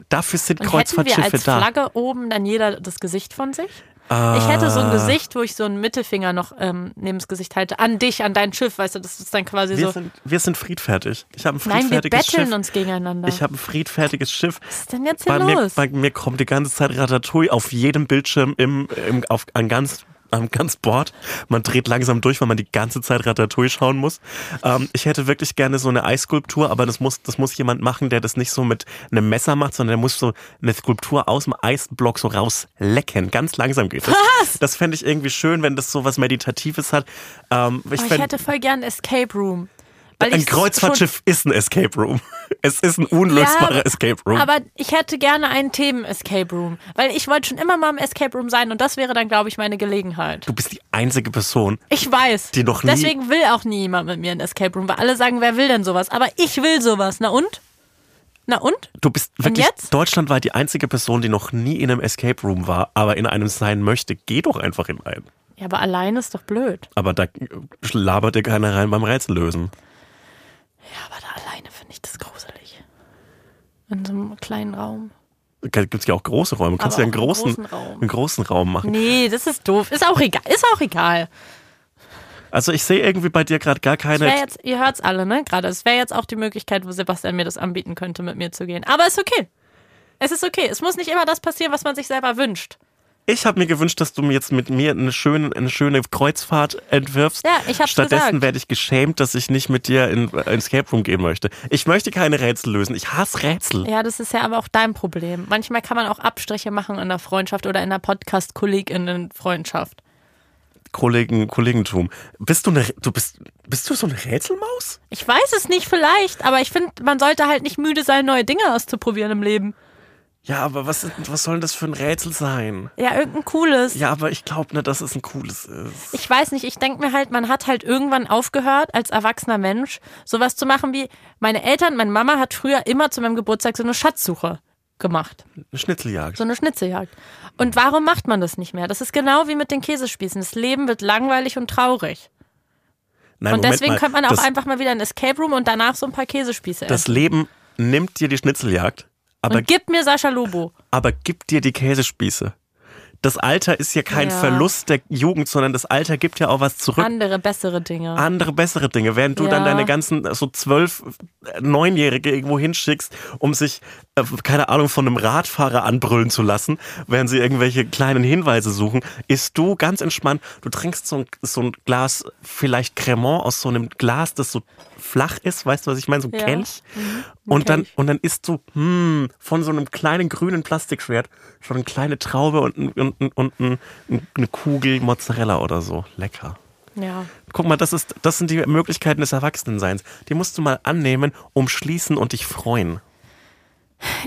Dafür sind
Und hätten wir
Kreuzfahrtschiffe
als
da.
Flagge oben dann jeder das Gesicht von sich? Ich hätte so ein
Ah.
Gesicht, wo ich so einen Mittelfinger noch ähm, neben das Gesicht halte. An dich, an dein Schiff, weißt du, das ist dann quasi
Wir,
so.
sind, wir sind friedfertig. Ich habe ein
Nein, wir
friedfertiges
betteln
Schiff.
uns gegeneinander.
Ich habe ein friedfertiges Schiff.
Was ist denn jetzt hier
Bei mir,
los?
bei mir kommt die ganze Zeit Ratatouille auf jedem Bildschirm im, im, auf, an ganz am ganz Bord. Man dreht langsam durch, weil man die ganze Zeit Ratatouille schauen muss. Ähm, ich hätte wirklich gerne so eine Eisskulptur, aber das muss, das muss jemand machen, der das nicht so mit einem Messer macht, sondern der muss so eine Skulptur aus dem Eisblock so rauslecken. Ganz langsam geht das.
Was?
Das fände ich irgendwie schön, wenn das so was Meditatives hat. Ähm, ich
Aber ich hätte voll gern Escape Room.
Ein Kreuzfahrtschiff ist ein Escape Room. Es ist ein unlösbarer
Ja,
Escape Room.
Aber ich hätte gerne einen Themen-Escape Room. Weil ich wollte schon immer mal im Escape Room sein und das wäre dann, glaube ich, meine Gelegenheit.
du bist die einzige Person.
Ich weiß.
Die noch nie-
Deswegen will auch nie jemand mit mir in Escape Room, weil alle sagen, wer will denn sowas? Aber ich will sowas. Na und? Na und?
Du bist wirklich
jetzt?
deutschlandweit die einzige Person, die noch nie in einem Escape Room war, aber in einem sein möchte. Geh doch einfach in einen.
Ja, aber alleine ist doch blöd.
Aber da labert dir keiner rein beim Rätsel lösen.
Ja, aber da alleine finde ich das gruselig. In so einem kleinen Raum.
Da gibt's ja auch große Räume. Du kannst
Aber
ja einen großen,
großen Raum.
einen großen Raum machen.
Nee, das ist doof. Ist auch egal. Ist auch egal.
Also ich sehe irgendwie bei dir gerade gar
Es
keine.
jetzt, ihr hört's alle, ne? Gerade. Es wäre jetzt auch die Möglichkeit, wo Sebastian mir das anbieten könnte, mit mir zu gehen. Aber ist okay. Es ist okay. Es muss nicht immer das passieren, was man sich selber wünscht.
Ich habe mir gewünscht, dass du mir jetzt mit mir eine schöne, eine schöne Kreuzfahrt entwirfst.
Ja, ich hab's
Stattdessen werde ich geschämt, dass ich nicht mit dir in ein Escape Room gehen möchte. Ich möchte keine Rätsel lösen. Ich hasse Rätsel.
Ja, das ist ja aber auch dein Problem. Manchmal kann man auch Abstriche machen in der Freundschaft oder in der Podcast-KollegInnen-Freundschaft.
Kollegen, Kollegentum. Bist du eine, du bist, bist du so eine Rätselmaus?
Ich weiß es nicht vielleicht, aber ich finde, man sollte halt nicht müde sein, neue Dinge auszuprobieren im Leben.
Ja, aber was, was soll denn das für ein Rätsel sein?
Ja, irgendein cooles.
Ja, aber ich glaube nicht, dass es ein cooles ist.
Ich weiß nicht, ich denke mir halt, man hat halt irgendwann aufgehört, als erwachsener Mensch, sowas zu machen wie, meine Eltern, meine Mama hat früher immer zu meinem Geburtstag so eine Schatzsuche gemacht.
Eine Schnitzeljagd.
So eine Schnitzeljagd. Und warum macht man das nicht mehr? Das ist genau wie mit den Käsespießen. Das Leben wird langweilig und traurig.
Nein,
und
Moment
deswegen
mal.
könnte man auch
das,
einfach mal wieder ein Escape Room und danach so ein paar Käsespieße
Das
essen.
Leben nimmt dir die Schnitzeljagd, aber,
Und gib mir Sascha Lobo.
aber gibt dir die Käsespieße. Das Alter ist ja kein
Ja.
Verlust der Jugend, sondern das Alter gibt ja auch was zurück.
Andere, bessere Dinge.
andere bessere Dinge, während du dann
Ja.
deine ganzen so zwölf, äh, neunjährige irgendwo hinschickst, um sich, äh, keine Ahnung, von einem Radfahrer anbrüllen zu lassen, während sie irgendwelche kleinen Hinweise suchen, ist du ganz entspannt, du trinkst so ein, so ein Glas, vielleicht Cremant aus so einem Glas, das so flach ist, weißt du, was ich meine, so ein
Ja.
Kelch.
Ein
Und dann, und dann isst du, hm, von so einem kleinen grünen Plastikschwert schon eine kleine Traube und, ein- und, ein- und ein, eine Kugel Mozzarella oder so. Lecker.
Ja.
Guck mal, das, ist, das sind die Möglichkeiten des Erwachsenenseins. Die musst du mal annehmen, umschließen und dich freuen.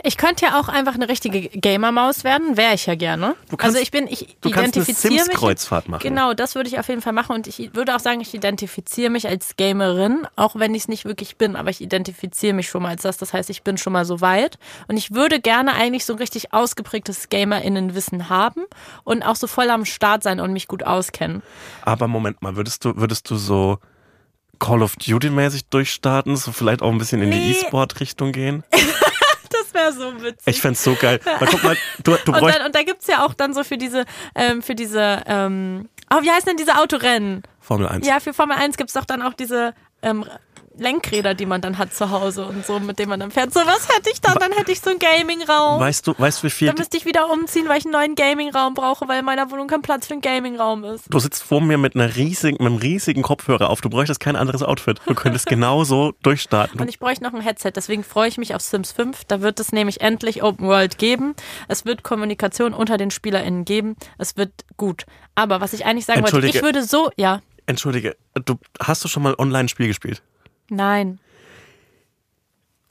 Ich könnte ja auch einfach eine richtige Gamer-Maus werden, wäre ich ja gerne.
Du kannst-
also ich bin, ich
du kannst eine
identifiziere mich.
Sims-Kreuzfahrt machen.
Genau, das würde ich auf jeden Fall machen und ich würde auch sagen, ich identifiziere mich als Gamerin, auch wenn ich es nicht wirklich bin, aber ich identifiziere mich schon mal als das. Das heißt, ich bin schon mal so weit und ich würde gerne eigentlich so ein richtig ausgeprägtes GamerInnenwissen haben und auch so voll am Start sein und mich gut auskennen.
Aber Moment mal, würdest du, würdest du so Call of Duty-mäßig durchstarten? So vielleicht auch ein bisschen in die
Nee.
E-Sport-Richtung gehen?
Das wäre so witzig.
Ich fänd's so geil. Weil guck mal, du, du
und dann, und da gibt's ja auch dann so für diese, ähm, für diese, ähm, oh, wie heißen denn diese Autorennen?
Formel 1.
Ja, für Formel 1 gibt's doch dann auch diese ähm, Lenkräder, die man dann hat zu Hause und so, mit denen man dann fährt. So was hätte ich dann, dann hätte ich so einen Gaming-Raum.
Weißt du, weißt du, wie viel.
Dann müsste ich wieder umziehen, weil ich einen neuen Gaming-Raum brauche, weil in meiner Wohnung kein Platz für einen Gaming-Raum ist.
Du sitzt vor mir mit, einer riesigen, mit einem riesigen Kopfhörer auf. Du bräuchtest kein anderes Outfit. Du könntest genauso durchstarten.
Und ich bräuchte noch ein Headset, deswegen freue ich mich auf Sims 5. Da wird es nämlich endlich Open World geben. Es wird Kommunikation unter den SpielerInnen geben. Es wird gut. Aber was ich eigentlich sagen wollte, ich würde so, ja,
Entschuldige, du, hast du schon mal online ein Spiel gespielt?
Nein.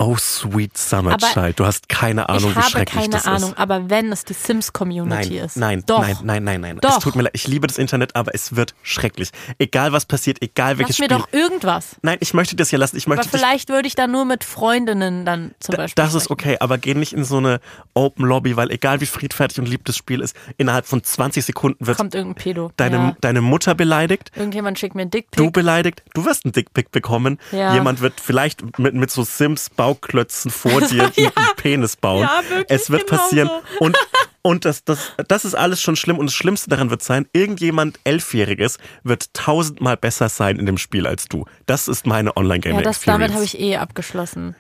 Oh, sweet Summer
Aber
Child. Du hast keine Ahnung,
ich
wie
habe
schrecklich
keine
das
Ahnung,
ist.
aber wenn es die Sims-Community ist.
nein,
Doch.
nein, nein, nein, nein.
Doch.
Es tut mir leid. Ich liebe das Internet, aber es wird schrecklich. Egal was passiert, egal welches
Lass mir
Spiel.
doch irgendwas.
Nein, ich möchte das ja lassen. Ich
Aber
möchte dich
vielleicht würde ich da nur mit Freundinnen dann zum
Da-
Beispiel.
Das ist
sprechen.
okay, aber geh nicht in so eine Open Lobby, weil egal wie friedfertig und lieb das Spiel ist, innerhalb von 20 Sekunden wird
Kommt irgendein Pedo.
deine,
ja.
deine Mutter beleidigt,
Irgendjemand schickt mir einen Dickpick.
du beleidigt, du wirst einen Dickpick bekommen,
Ja.
jemand wird vielleicht mit, mit so Sims-Bauklötzen vor dir
Ja.
einen Penis bauen.
Ja, wirklich,
es wird
genau
passieren.
so.
Und, und das, das, das ist alles schon schlimm und das Schlimmste daran wird sein, irgendjemand Elfjähriges wird tausendmal besser sein in dem Spiel als du. Das ist meine Online-Gaming
Ja, das, damit habe ich eh abgeschlossen.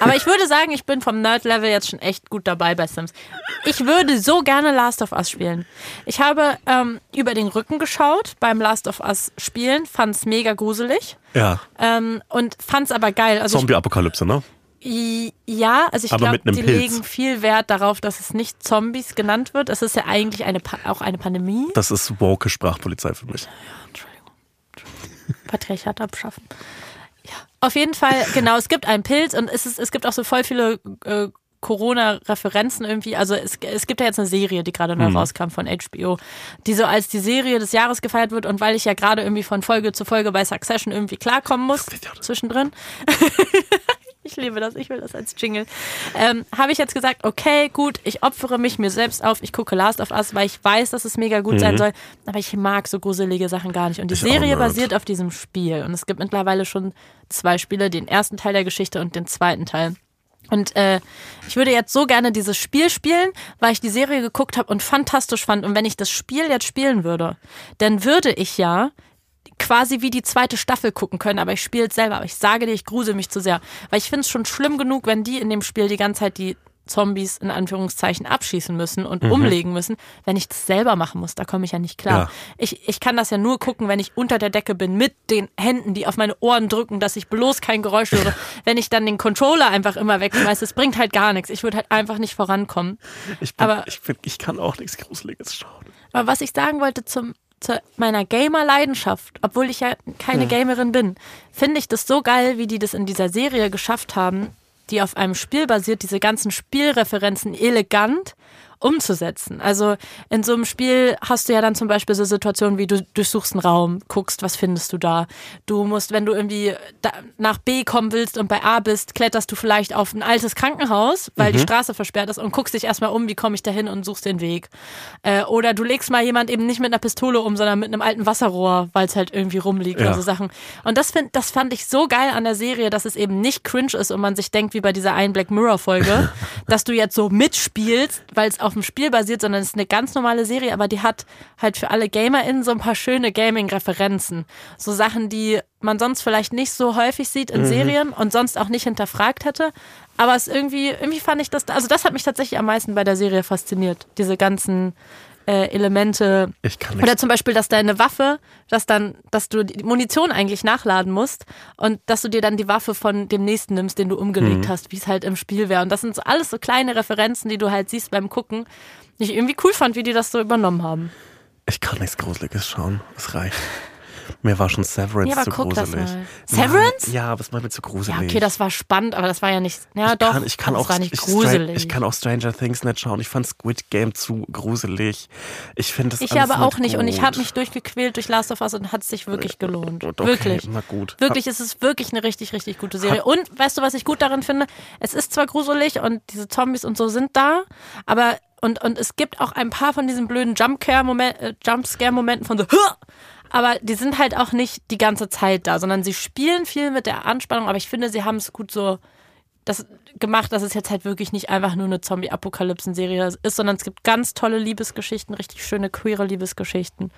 Aber ich würde sagen, ich bin vom Nerd-Level jetzt schon echt gut dabei bei Sims. Ich würde so gerne Last of Us spielen. Ich habe ähm, über den Rücken geschaut beim Last of Us spielen, fand es mega gruselig
ja,
ähm, und fand es aber geil. Also
Zombie-Apokalypse, ne?
Ja, also ich glaube, die
Pilz.
legen viel Wert darauf, dass es nicht Zombies genannt wird. Es ist ja eigentlich eine pa auch eine Pandemie.
Das ist woke Sprachpolizei für mich.
Patriarchat abschaffen. Ja, auf jeden Fall, genau, es gibt einen Pilz und es, ist, es gibt auch so voll viele äh, Corona-Referenzen irgendwie. Also es, es gibt ja jetzt eine Serie, die gerade neu rauskam von HBO, die so als die Serie des Jahres gefeiert wird und weil ich ja gerade irgendwie von Folge zu Folge bei Succession irgendwie klarkommen muss, zwischendrin. Ich liebe das, ich will das als Jingle. Ähm, Habe ich jetzt gesagt, okay, gut, ich opfere mich mir selbst auf, ich gucke Last of Us, weil ich weiß, dass es mega gut sein soll, aber ich mag so gruselige Sachen gar nicht. Und die
Ich
Serie basiert auf diesem Spiel. Und es gibt mittlerweile schon zwei Spiele, den ersten Teil der Geschichte und den zweiten Teil. Und äh, ich würde jetzt so gerne dieses Spiel spielen, weil ich die Serie geguckt habe und fantastisch fand. Und wenn ich das Spiel jetzt spielen würde, dann würde ich ja quasi wie die zweite Staffel gucken können, aber ich spiele es selber. Aber ich sage dir, ich grusel mich zu sehr. Weil ich finde es schon schlimm genug, wenn die in dem Spiel die ganze Zeit die Zombies in Anführungszeichen abschießen müssen und umlegen müssen, wenn ich das selber machen muss, da komme ich ja nicht klar.
Ja.
Ich, ich kann das ja nur gucken, wenn ich unter der Decke bin, mit den Händen, die auf meine Ohren drücken, dass ich bloß kein Geräusch höre. wenn ich dann den Controller einfach immer wegschmeiße, es bringt halt gar nichts. Ich würde halt einfach nicht vorankommen.
Ich, bin,
Aber-
ich, bin, ich kann auch nichts Gruseliges schauen.
Aber was ich sagen wollte zum, zu meiner Gamer-Leidenschaft, obwohl ich ja keine Gamerin bin, finde ich das so geil, wie die das in dieser Serie geschafft haben, die auf einem Spiel basiert, diese ganzen Spielreferenzen elegant umzusetzen. Also in so einem Spiel hast du ja dann zum Beispiel so Situationen wie du durchsuchst einen Raum, guckst, was findest du da. Du musst, wenn du irgendwie nach B kommen willst und bei A bist, kletterst du vielleicht auf ein altes Krankenhaus, weil die Straße versperrt ist und guckst dich erstmal um, wie komme ich da hin und suchst den Weg. Äh, oder du legst mal jemand eben nicht mit einer Pistole um, sondern mit einem alten Wasserrohr, weil es halt irgendwie rumliegt
Ja.
oder so Sachen. Und das, find, das fand ich so geil an der Serie, dass es eben nicht cringe ist und man sich denkt, wie bei dieser einen Black Mirror Folge, dass du jetzt so mitspielst, weil es auf dem Spiel basiert, sondern es ist eine ganz normale Serie, aber die hat halt für alle GamerInnen so ein paar schöne Gaming-Referenzen. So Sachen, die man sonst vielleicht nicht so häufig sieht in Serien und sonst auch nicht hinterfragt hätte. Aber es irgendwie, irgendwie fand ich das, also das hat mich tatsächlich am meisten bei der Serie fasziniert. Diese ganzen äh, Elemente.
Ich kann
Oder
nichts.
zum Beispiel, dass deine Waffe, dass dann, dass du die Munition eigentlich nachladen musst und dass du dir dann die Waffe von dem nächsten nimmst, den du umgelegt hast, wie es halt im Spiel wäre. Und das sind so alles so kleine Referenzen, die du halt siehst beim Gucken, die ich irgendwie cool fand, wie die das so übernommen haben.
Ich kann nichts Gruseliges schauen. Es reicht. Mir war schon Severance
Ja, aber
zu
guck das
gruselig.
mal. Severance?
Ja, aber es war mir zu gruselig.
Ja, okay, das war spannend, aber das war ja nicht. Ja,
ich
doch.
kann, ich kann auch,
das war nicht
ich,
gruselig.
ich kann auch Stranger Things nicht schauen. Ich fand Squid Game zu gruselig. Ich finde das
Ich aber auch nicht und ich
gut.
habe mich durchgequält durch Last of Us und hat es sich wirklich gelohnt.
Okay,
wirklich.
na gut.
Wirklich, es ist wirklich eine richtig, richtig gute Serie. Und weißt du, was ich gut darin finde? Es ist zwar gruselig und diese Zombies und so sind da, aber und, und es gibt auch ein paar von diesen blöden äh, Jumpscare-Momenten von so! Aber die sind halt auch nicht die ganze Zeit da, sondern sie spielen viel mit der Anspannung, aber ich finde, sie haben es gut so das gemacht, dass es jetzt halt wirklich nicht einfach nur eine Zombie-Apokalypsen-Serie ist, sondern es gibt ganz tolle Liebesgeschichten, richtig schöne queere Liebesgeschichten.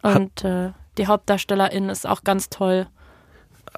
Und äh, die Hauptdarstellerin ist auch ganz toll.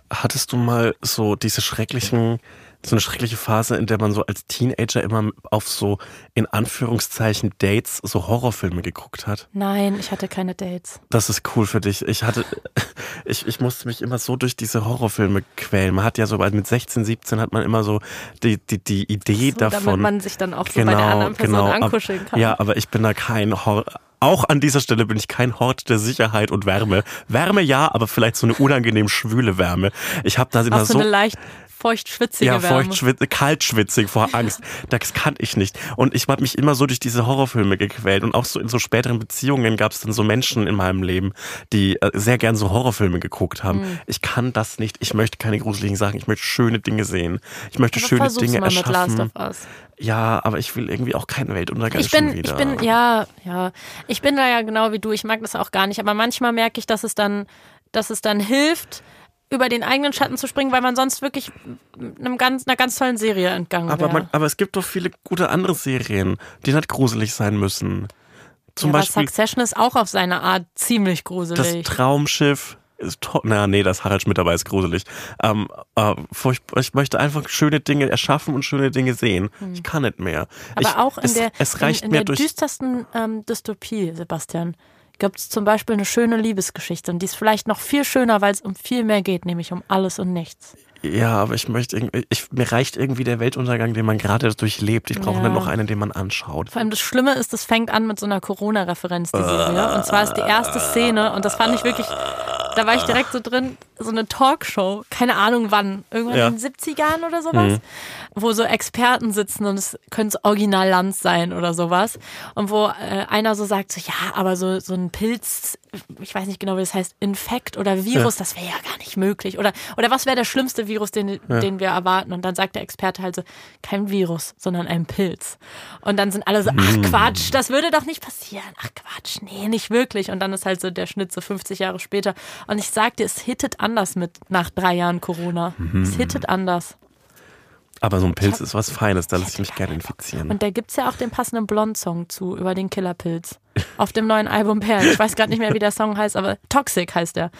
hattest du mal so diese schrecklichen, so eine schreckliche Phase, in der man so als Teenager immer auf so in Anführungszeichen Dates so Horrorfilme geguckt hat?
Nein, ich hatte keine Dates.
Das ist cool für dich. Ich hatte, ich, ich musste mich immer so durch diese Horrorfilme quälen. Man hat ja so mit 16, 17 hat man immer so die, die, die Idee
So,
davon.
damit man sich dann auch so bei der anderen Person
genau,
ankuscheln kann.
Ja, aber ich bin da kein Hor auch an dieser Stelle bin ich kein Hort der Sicherheit und Wärme. Wärme ja, aber vielleicht so eine unangenehm schwüle Wärme. Ich habe da immer
auch so,
so
eine leicht feucht-schwitzige
ja,
Wärme.
feucht, kaltschwitzig vor Angst. Das kann ich nicht. Und ich habe mich immer so durch diese Horrorfilme gequält. Und auch so in so späteren Beziehungen gab es dann so Menschen in meinem Leben, die äh, sehr gern so Horrorfilme geguckt haben.
Hm.
Ich kann das nicht. Ich möchte keine gruseligen Sachen. Ich möchte schöne Dinge sehen. Ich möchte
Aber
schöne Dinge
mal mit Last
erschaffen.
of Us.
Ja, aber ich will irgendwie auch keinen Weltuntergang
Ich bin,
schon wieder.
ich bin, ja, ja. Ich bin da ja genau wie du. Ich mag das auch gar nicht. Aber manchmal merke ich, dass es dann, dass es dann hilft, über den eigenen Schatten zu springen, weil man sonst wirklich einem ganz, einer ganz tollen Serie entgangen
aber,
wäre.
man, aber es gibt doch viele gute andere Serien, die nicht gruselig sein müssen. Zum
ja,
Beispiel
Succession ist auch auf seine Art ziemlich
das
gruselig.
Traumschiff ist toll. Na, nee, das Harald Schmidt dabei ist gruselig. Ähm, äh, ich möchte einfach schöne Dinge erschaffen und schöne Dinge sehen. Ich kann nicht mehr.
Aber
ich,
auch in
es,
der,
es reicht
in, in der
durch.
düstersten ähm, Dystopie, Sebastian, gibt es zum Beispiel eine schöne Liebesgeschichte. Und die ist vielleicht noch viel schöner, weil es um viel mehr geht, nämlich um alles und nichts.
Ja, aber ich möchte irgendwie, ich, mir reicht irgendwie der Weltuntergang, den man gerade durchlebt. Ich brauche
Ja.
nicht noch einen, den man anschaut.
Vor allem das Schlimme ist, es fängt an mit so einer Corona-Referenz, die Serie. Und zwar ist die erste Szene, und das fand ich wirklich, da war ich direkt so drin, so eine Talkshow, keine Ahnung wann, irgendwann
Ja.
in den 70ern oder sowas, wo so Experten sitzen und es könnte Original Lanz sein oder sowas. Und wo äh, einer so sagt, so, ja, aber so, so ein Pilz, ich weiß nicht genau, wie das heißt, Infekt oder Virus, das wäre ja gar nicht möglich. Oder, oder was wäre der schlimmste Virus, den, den wir erwarten? Und dann sagt der Experte halt so, kein Virus, sondern ein Pilz. Und dann sind alle so, ach Quatsch, das würde doch nicht passieren. Ach Quatsch, nee, nicht wirklich. Und dann ist halt so der Schnitt so 50 Jahre später. Und ich sag dir, es hittet anders mit nach drei Jahren Corona. Es hittet anders.
Aber so ein Pilz ist was Feines, da lasse ich mich gerne infizieren.
Und da gibt's ja auch den passenden Blond-Song zu, über den Killerpilz. Auf dem neuen Album Perl. Ich weiß gerade nicht mehr, wie der Song heißt, aber Toxic heißt der.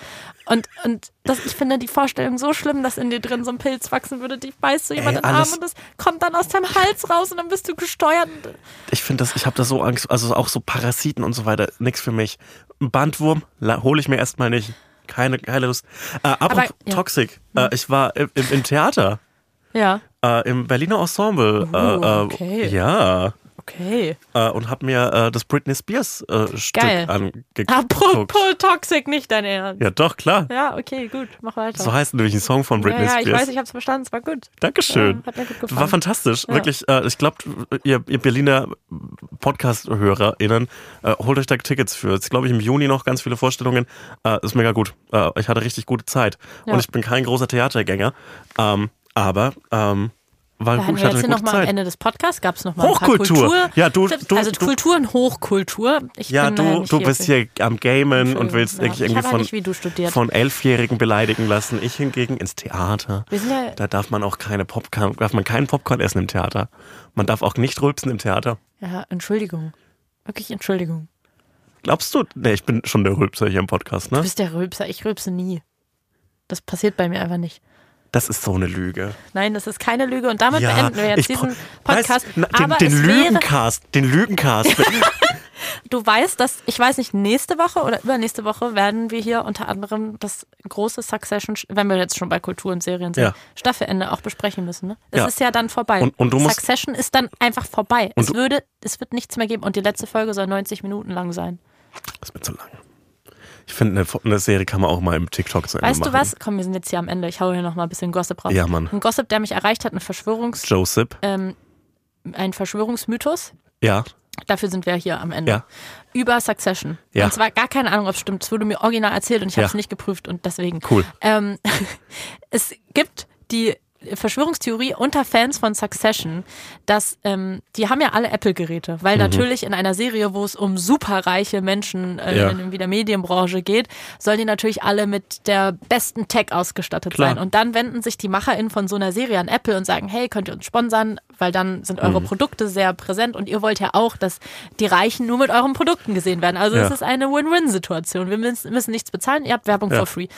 Und, und das, ich finde die Vorstellung so schlimm, dass in dir drin so ein Pilz wachsen würde. Die beißt so jemand
Ey,
in den Arm und das kommt dann aus deinem Hals raus und dann bist du gesteuert.
Ich finde das, ich habe da so Angst, also auch so Parasiten und so weiter, nix für mich. Ein Bandwurm hole ich mir erstmal nicht. Keine, keine Lust. Äh, apropos
Aber, ja.
Toxic. Äh, ich war im, im, im Theater,
Ja,
äh, im Berliner Ensemble. Äh,
okay.
Ja.
Okay.
Äh, und habe mir äh, das Britney Spears äh, Stück angeguckt.
Apropos Toxic, nicht dein Ernst.
Ja, doch, klar.
Ja, okay, gut, mach weiter.
So heißt nämlich ein Song von
ja,
Britney
ja, ich
Spears.
weiß, ich hab's verstanden, es war gut.
Dankeschön.
Ja, hat mir gut gefallen.
War fantastisch.
Ja.
Wirklich, äh, ich glaube, ihr, ihr Berliner Podcast-HörerInnen, äh, holt euch da Tickets für. Jetzt glaube ich im Juni noch ganz viele Vorstellungen. Äh, ist mega gut. Ich hatte richtig gute Zeit.
Ja.
Und ich bin kein großer Theatergänger. Ähm, aber ähm, war
Da
gut,
wir jetzt hier nochmal am. Ende des Podcasts gab es nochmal
Hochkultur.
Kultur
Ja, du- du-
also
du-
Kultur und Hochkultur. Ich
Ja, du, du bist hier am Gamen und
Entschuldigung,
willst
ja.
irgendwie von,
nicht du
von Elfjährigen beleidigen lassen. Ich hingegen ins Theater.
Ja,
Da darf man auch keine Popcorn, darf man keinen Popcorn essen im Theater. Man darf auch nicht rülpsen im Theater.
ja, Entschuldigung. Wirklich Entschuldigung.
Glaubst du? Nee, ich bin schon der Rülpser hier im Podcast,
Du
ne?
bist der Rülpser. Ich rülpse nie. Das passiert bei mir einfach nicht.
Das ist so eine Lüge.
Nein, das ist keine Lüge. Und damit beenden wir jetzt diesen Podcast.
Weißt, na, den,
Aber
den Lügencast, den Lügencast.
du weißt, dass, ich weiß nicht, nächste Woche oder übernächste Woche werden wir hier unter anderem das große Succession, wenn wir jetzt schon bei Kultur und Serien sind,
Ja.
Staffelende auch besprechen müssen. Ne? Es
Ja.
ist ja dann vorbei.
Und- und
Succession ist dann einfach vorbei. Es würde, es wird nichts mehr geben und die letzte Folge soll 90 Minuten lang sein.
das ist mir zu lang. Ich finde, eine, eine Serie kann man auch mal im TikTok zu Ende
Weißt
machen.
du was? Komm, wir sind jetzt hier am Ende. Ich hau hier noch mal ein bisschen Gossip raus.
Ja, Mann.
Ein Gossip, der mich erreicht hat, eine Verschwörungs,
Joseph.
ähm, ein Verschwörungsmythos.
Ja.
Dafür sind wir hier am Ende.
Ja.
Über Succession.
Ja.
Und zwar gar keine Ahnung, ob es stimmt. Es wurde mir original erzählt und ich habe es
Ja.
nicht geprüft und deswegen.
Cool.
Ähm, es gibt die Verschwörungstheorie unter Fans von Succession, dass ähm, die haben ja alle Apple-Geräte, weil natürlich in einer Serie, wo es um superreiche Menschen äh,
Ja.
in, in der Medienbranche geht, sollen die natürlich alle mit der besten Tech ausgestattet
Klar.
sein. Und dann wenden sich die MacherInnen von so einer Serie an Apple und sagen, hey, könnt ihr uns sponsern, weil dann sind eure Produkte sehr präsent und ihr wollt ja auch, dass die Reichen nur mit euren Produkten gesehen werden. Also
Ja.
es ist eine Win-Win-Situation. Wir müssen, müssen nichts bezahlen, ihr habt Werbung
Ja.
for free.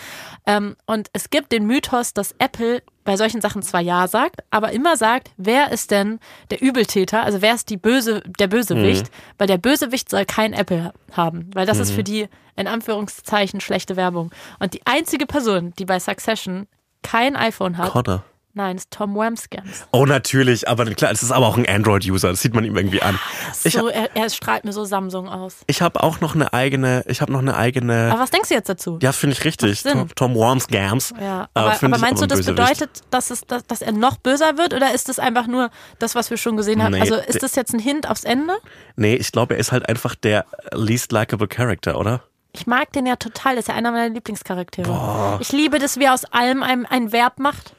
Ähm, und es gibt den Mythos, dass Apple bei solchen Sachen zwar Ja sagt, aber immer sagt, wer ist denn der Übeltäter, also wer ist die Böse, der Bösewicht,
Mhm.
weil der Bösewicht soll kein Apple haben, weil das ist für die in Anführungszeichen schlechte Werbung. Und die einzige Person, die bei Succession kein iPhone hat,
Connor.
Nein, ist Tom Wamsgans.
Oh, natürlich, aber klar, es ist aber auch ein Android-User, das sieht man ihm irgendwie an. Ich,
So, er, er strahlt mir so Samsung aus.
ich habe auch noch eine eigene, ich habe noch eine eigene,
Aber was denkst du jetzt dazu?
ja, finde ich richtig. Tom, Tom Worms Gams.
Ja,
äh,
aber, aber
ich
meinst du, das bedeutet, dass, es, dass, dass er noch böser wird oder ist das einfach nur das, was wir schon gesehen haben?
Nee,
also ist das jetzt ein Hint aufs Ende?
Nee, ich glaube, er ist halt einfach der least likable Character, oder?
Ich mag den ja total, das ist ja einer meiner Lieblingscharaktere. Ich liebe das, wie er aus allem ein, ein Verb macht.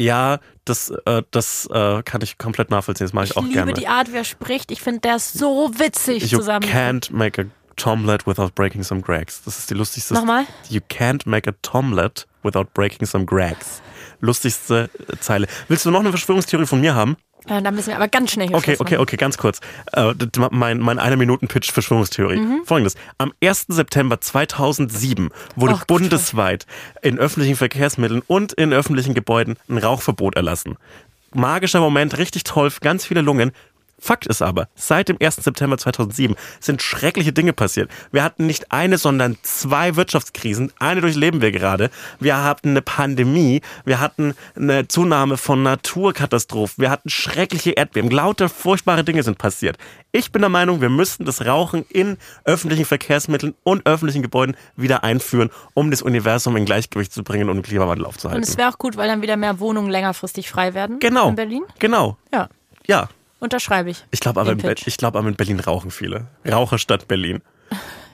Ja, das, äh, das äh, kann ich komplett nachvollziehen, das mache ich,
Ich
auch
liebe
gerne.
die Art, wie er spricht. Ich finde, der ist so witzig
You
zusammen.
can't make a tomlet without breaking some Gregs. Das ist die lustigste.
Nochmal?
You can't make a tomlet without breaking some Gregs. Lustigste äh, Zeile. Willst du noch eine Verschwörungstheorie von mir haben?
Ja, da müssen wir aber ganz schnell hier
Okay, okay, okay, ganz kurz. Äh, mein mein eine Minuten Pitch Verschwörungstheorie.
Mhm.
Folgendes: Am 1. September 2007 wurde
Gott.
bundesweit in öffentlichen Verkehrsmitteln und in öffentlichen Gebäuden ein Rauchverbot erlassen. Magischer Moment, richtig toll, ganz viele Lungen. Fakt ist aber, seit dem 1. September 2007 sind schreckliche Dinge passiert. Wir hatten nicht eine, sondern zwei Wirtschaftskrisen. Eine durchleben wir gerade. Wir hatten eine Pandemie. Wir hatten eine Zunahme von Naturkatastrophen. Wir hatten schreckliche Erdbeben. Lauter furchtbare Dinge sind passiert. Ich bin der Meinung, wir müssten das Rauchen in öffentlichen Verkehrsmitteln und öffentlichen Gebäuden wieder einführen, um das Universum in Gleichgewicht zu bringen und den Klimawandel
Und
aufzuhalten.
es wäre auch gut, weil dann wieder mehr Wohnungen längerfristig frei werden
Genau.
in Berlin.
Genau.
Ja,
Ja.
Unterschreibe ich.
Ich glaube aber, in ich glaub aber in Berlin rauchen viele. Raucherstadt Berlin.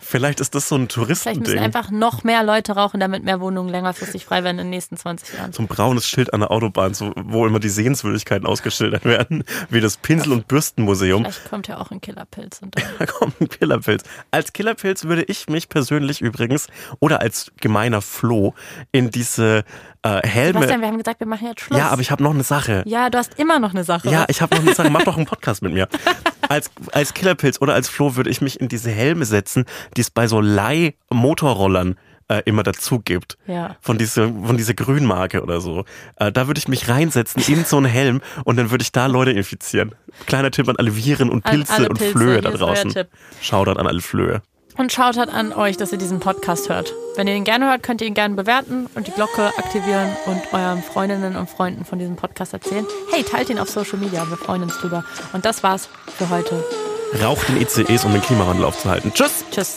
Vielleicht ist das so ein
Vielleicht müssen
Touristending.
einfach noch mehr Leute rauchen, damit mehr Wohnungen längerfristig frei werden in den nächsten 20 Jahren.
So ein braunes Schild an der Autobahn, so, wo immer die Sehenswürdigkeiten ausgeschildert werden, wie das Pinsel- und Bürstenmuseum.
Vielleicht kommt ja auch ein Killerpilz. Und
Da kommt ein Killerpilz. Als Killerpilz würde ich mich persönlich übrigens oder als gemeiner Floh in diese äh, Helme.
Sebastian, wir haben gesagt, wir machen jetzt Schluss.
Ja, aber ich habe noch eine Sache.
Ja, du hast immer noch eine Sache.
Ja, ich habe noch eine Sache. Mach doch einen Podcast mit mir. Als, als Killerpilz oder als Flo würde ich mich in diese Helme setzen, die es bei so Leih-Motorrollern äh, immer dazu gibt.
Ja.
Von dieser, von dieser Grünmarke oder so. Äh, da würde ich mich reinsetzen in so einen Helm und dann würde ich da Leute infizieren. Kleiner Tipp an alle Viren und
An
Pilze und
Pilze,
Flöhe da draußen. Shoutout an alle Flöhe.
Und schaut halt an euch, dass ihr diesen Podcast hört. Wenn ihr ihn gerne hört, könnt ihr ihn gerne bewerten und die Glocke aktivieren und euren Freundinnen und Freunden von diesem Podcast erzählen. Hey, teilt ihn auf Social Media, wir freuen uns drüber. Und das war's für heute.
Raucht in ICEs, um den Klimawandel aufzuhalten. Tschüss!
Tschüss.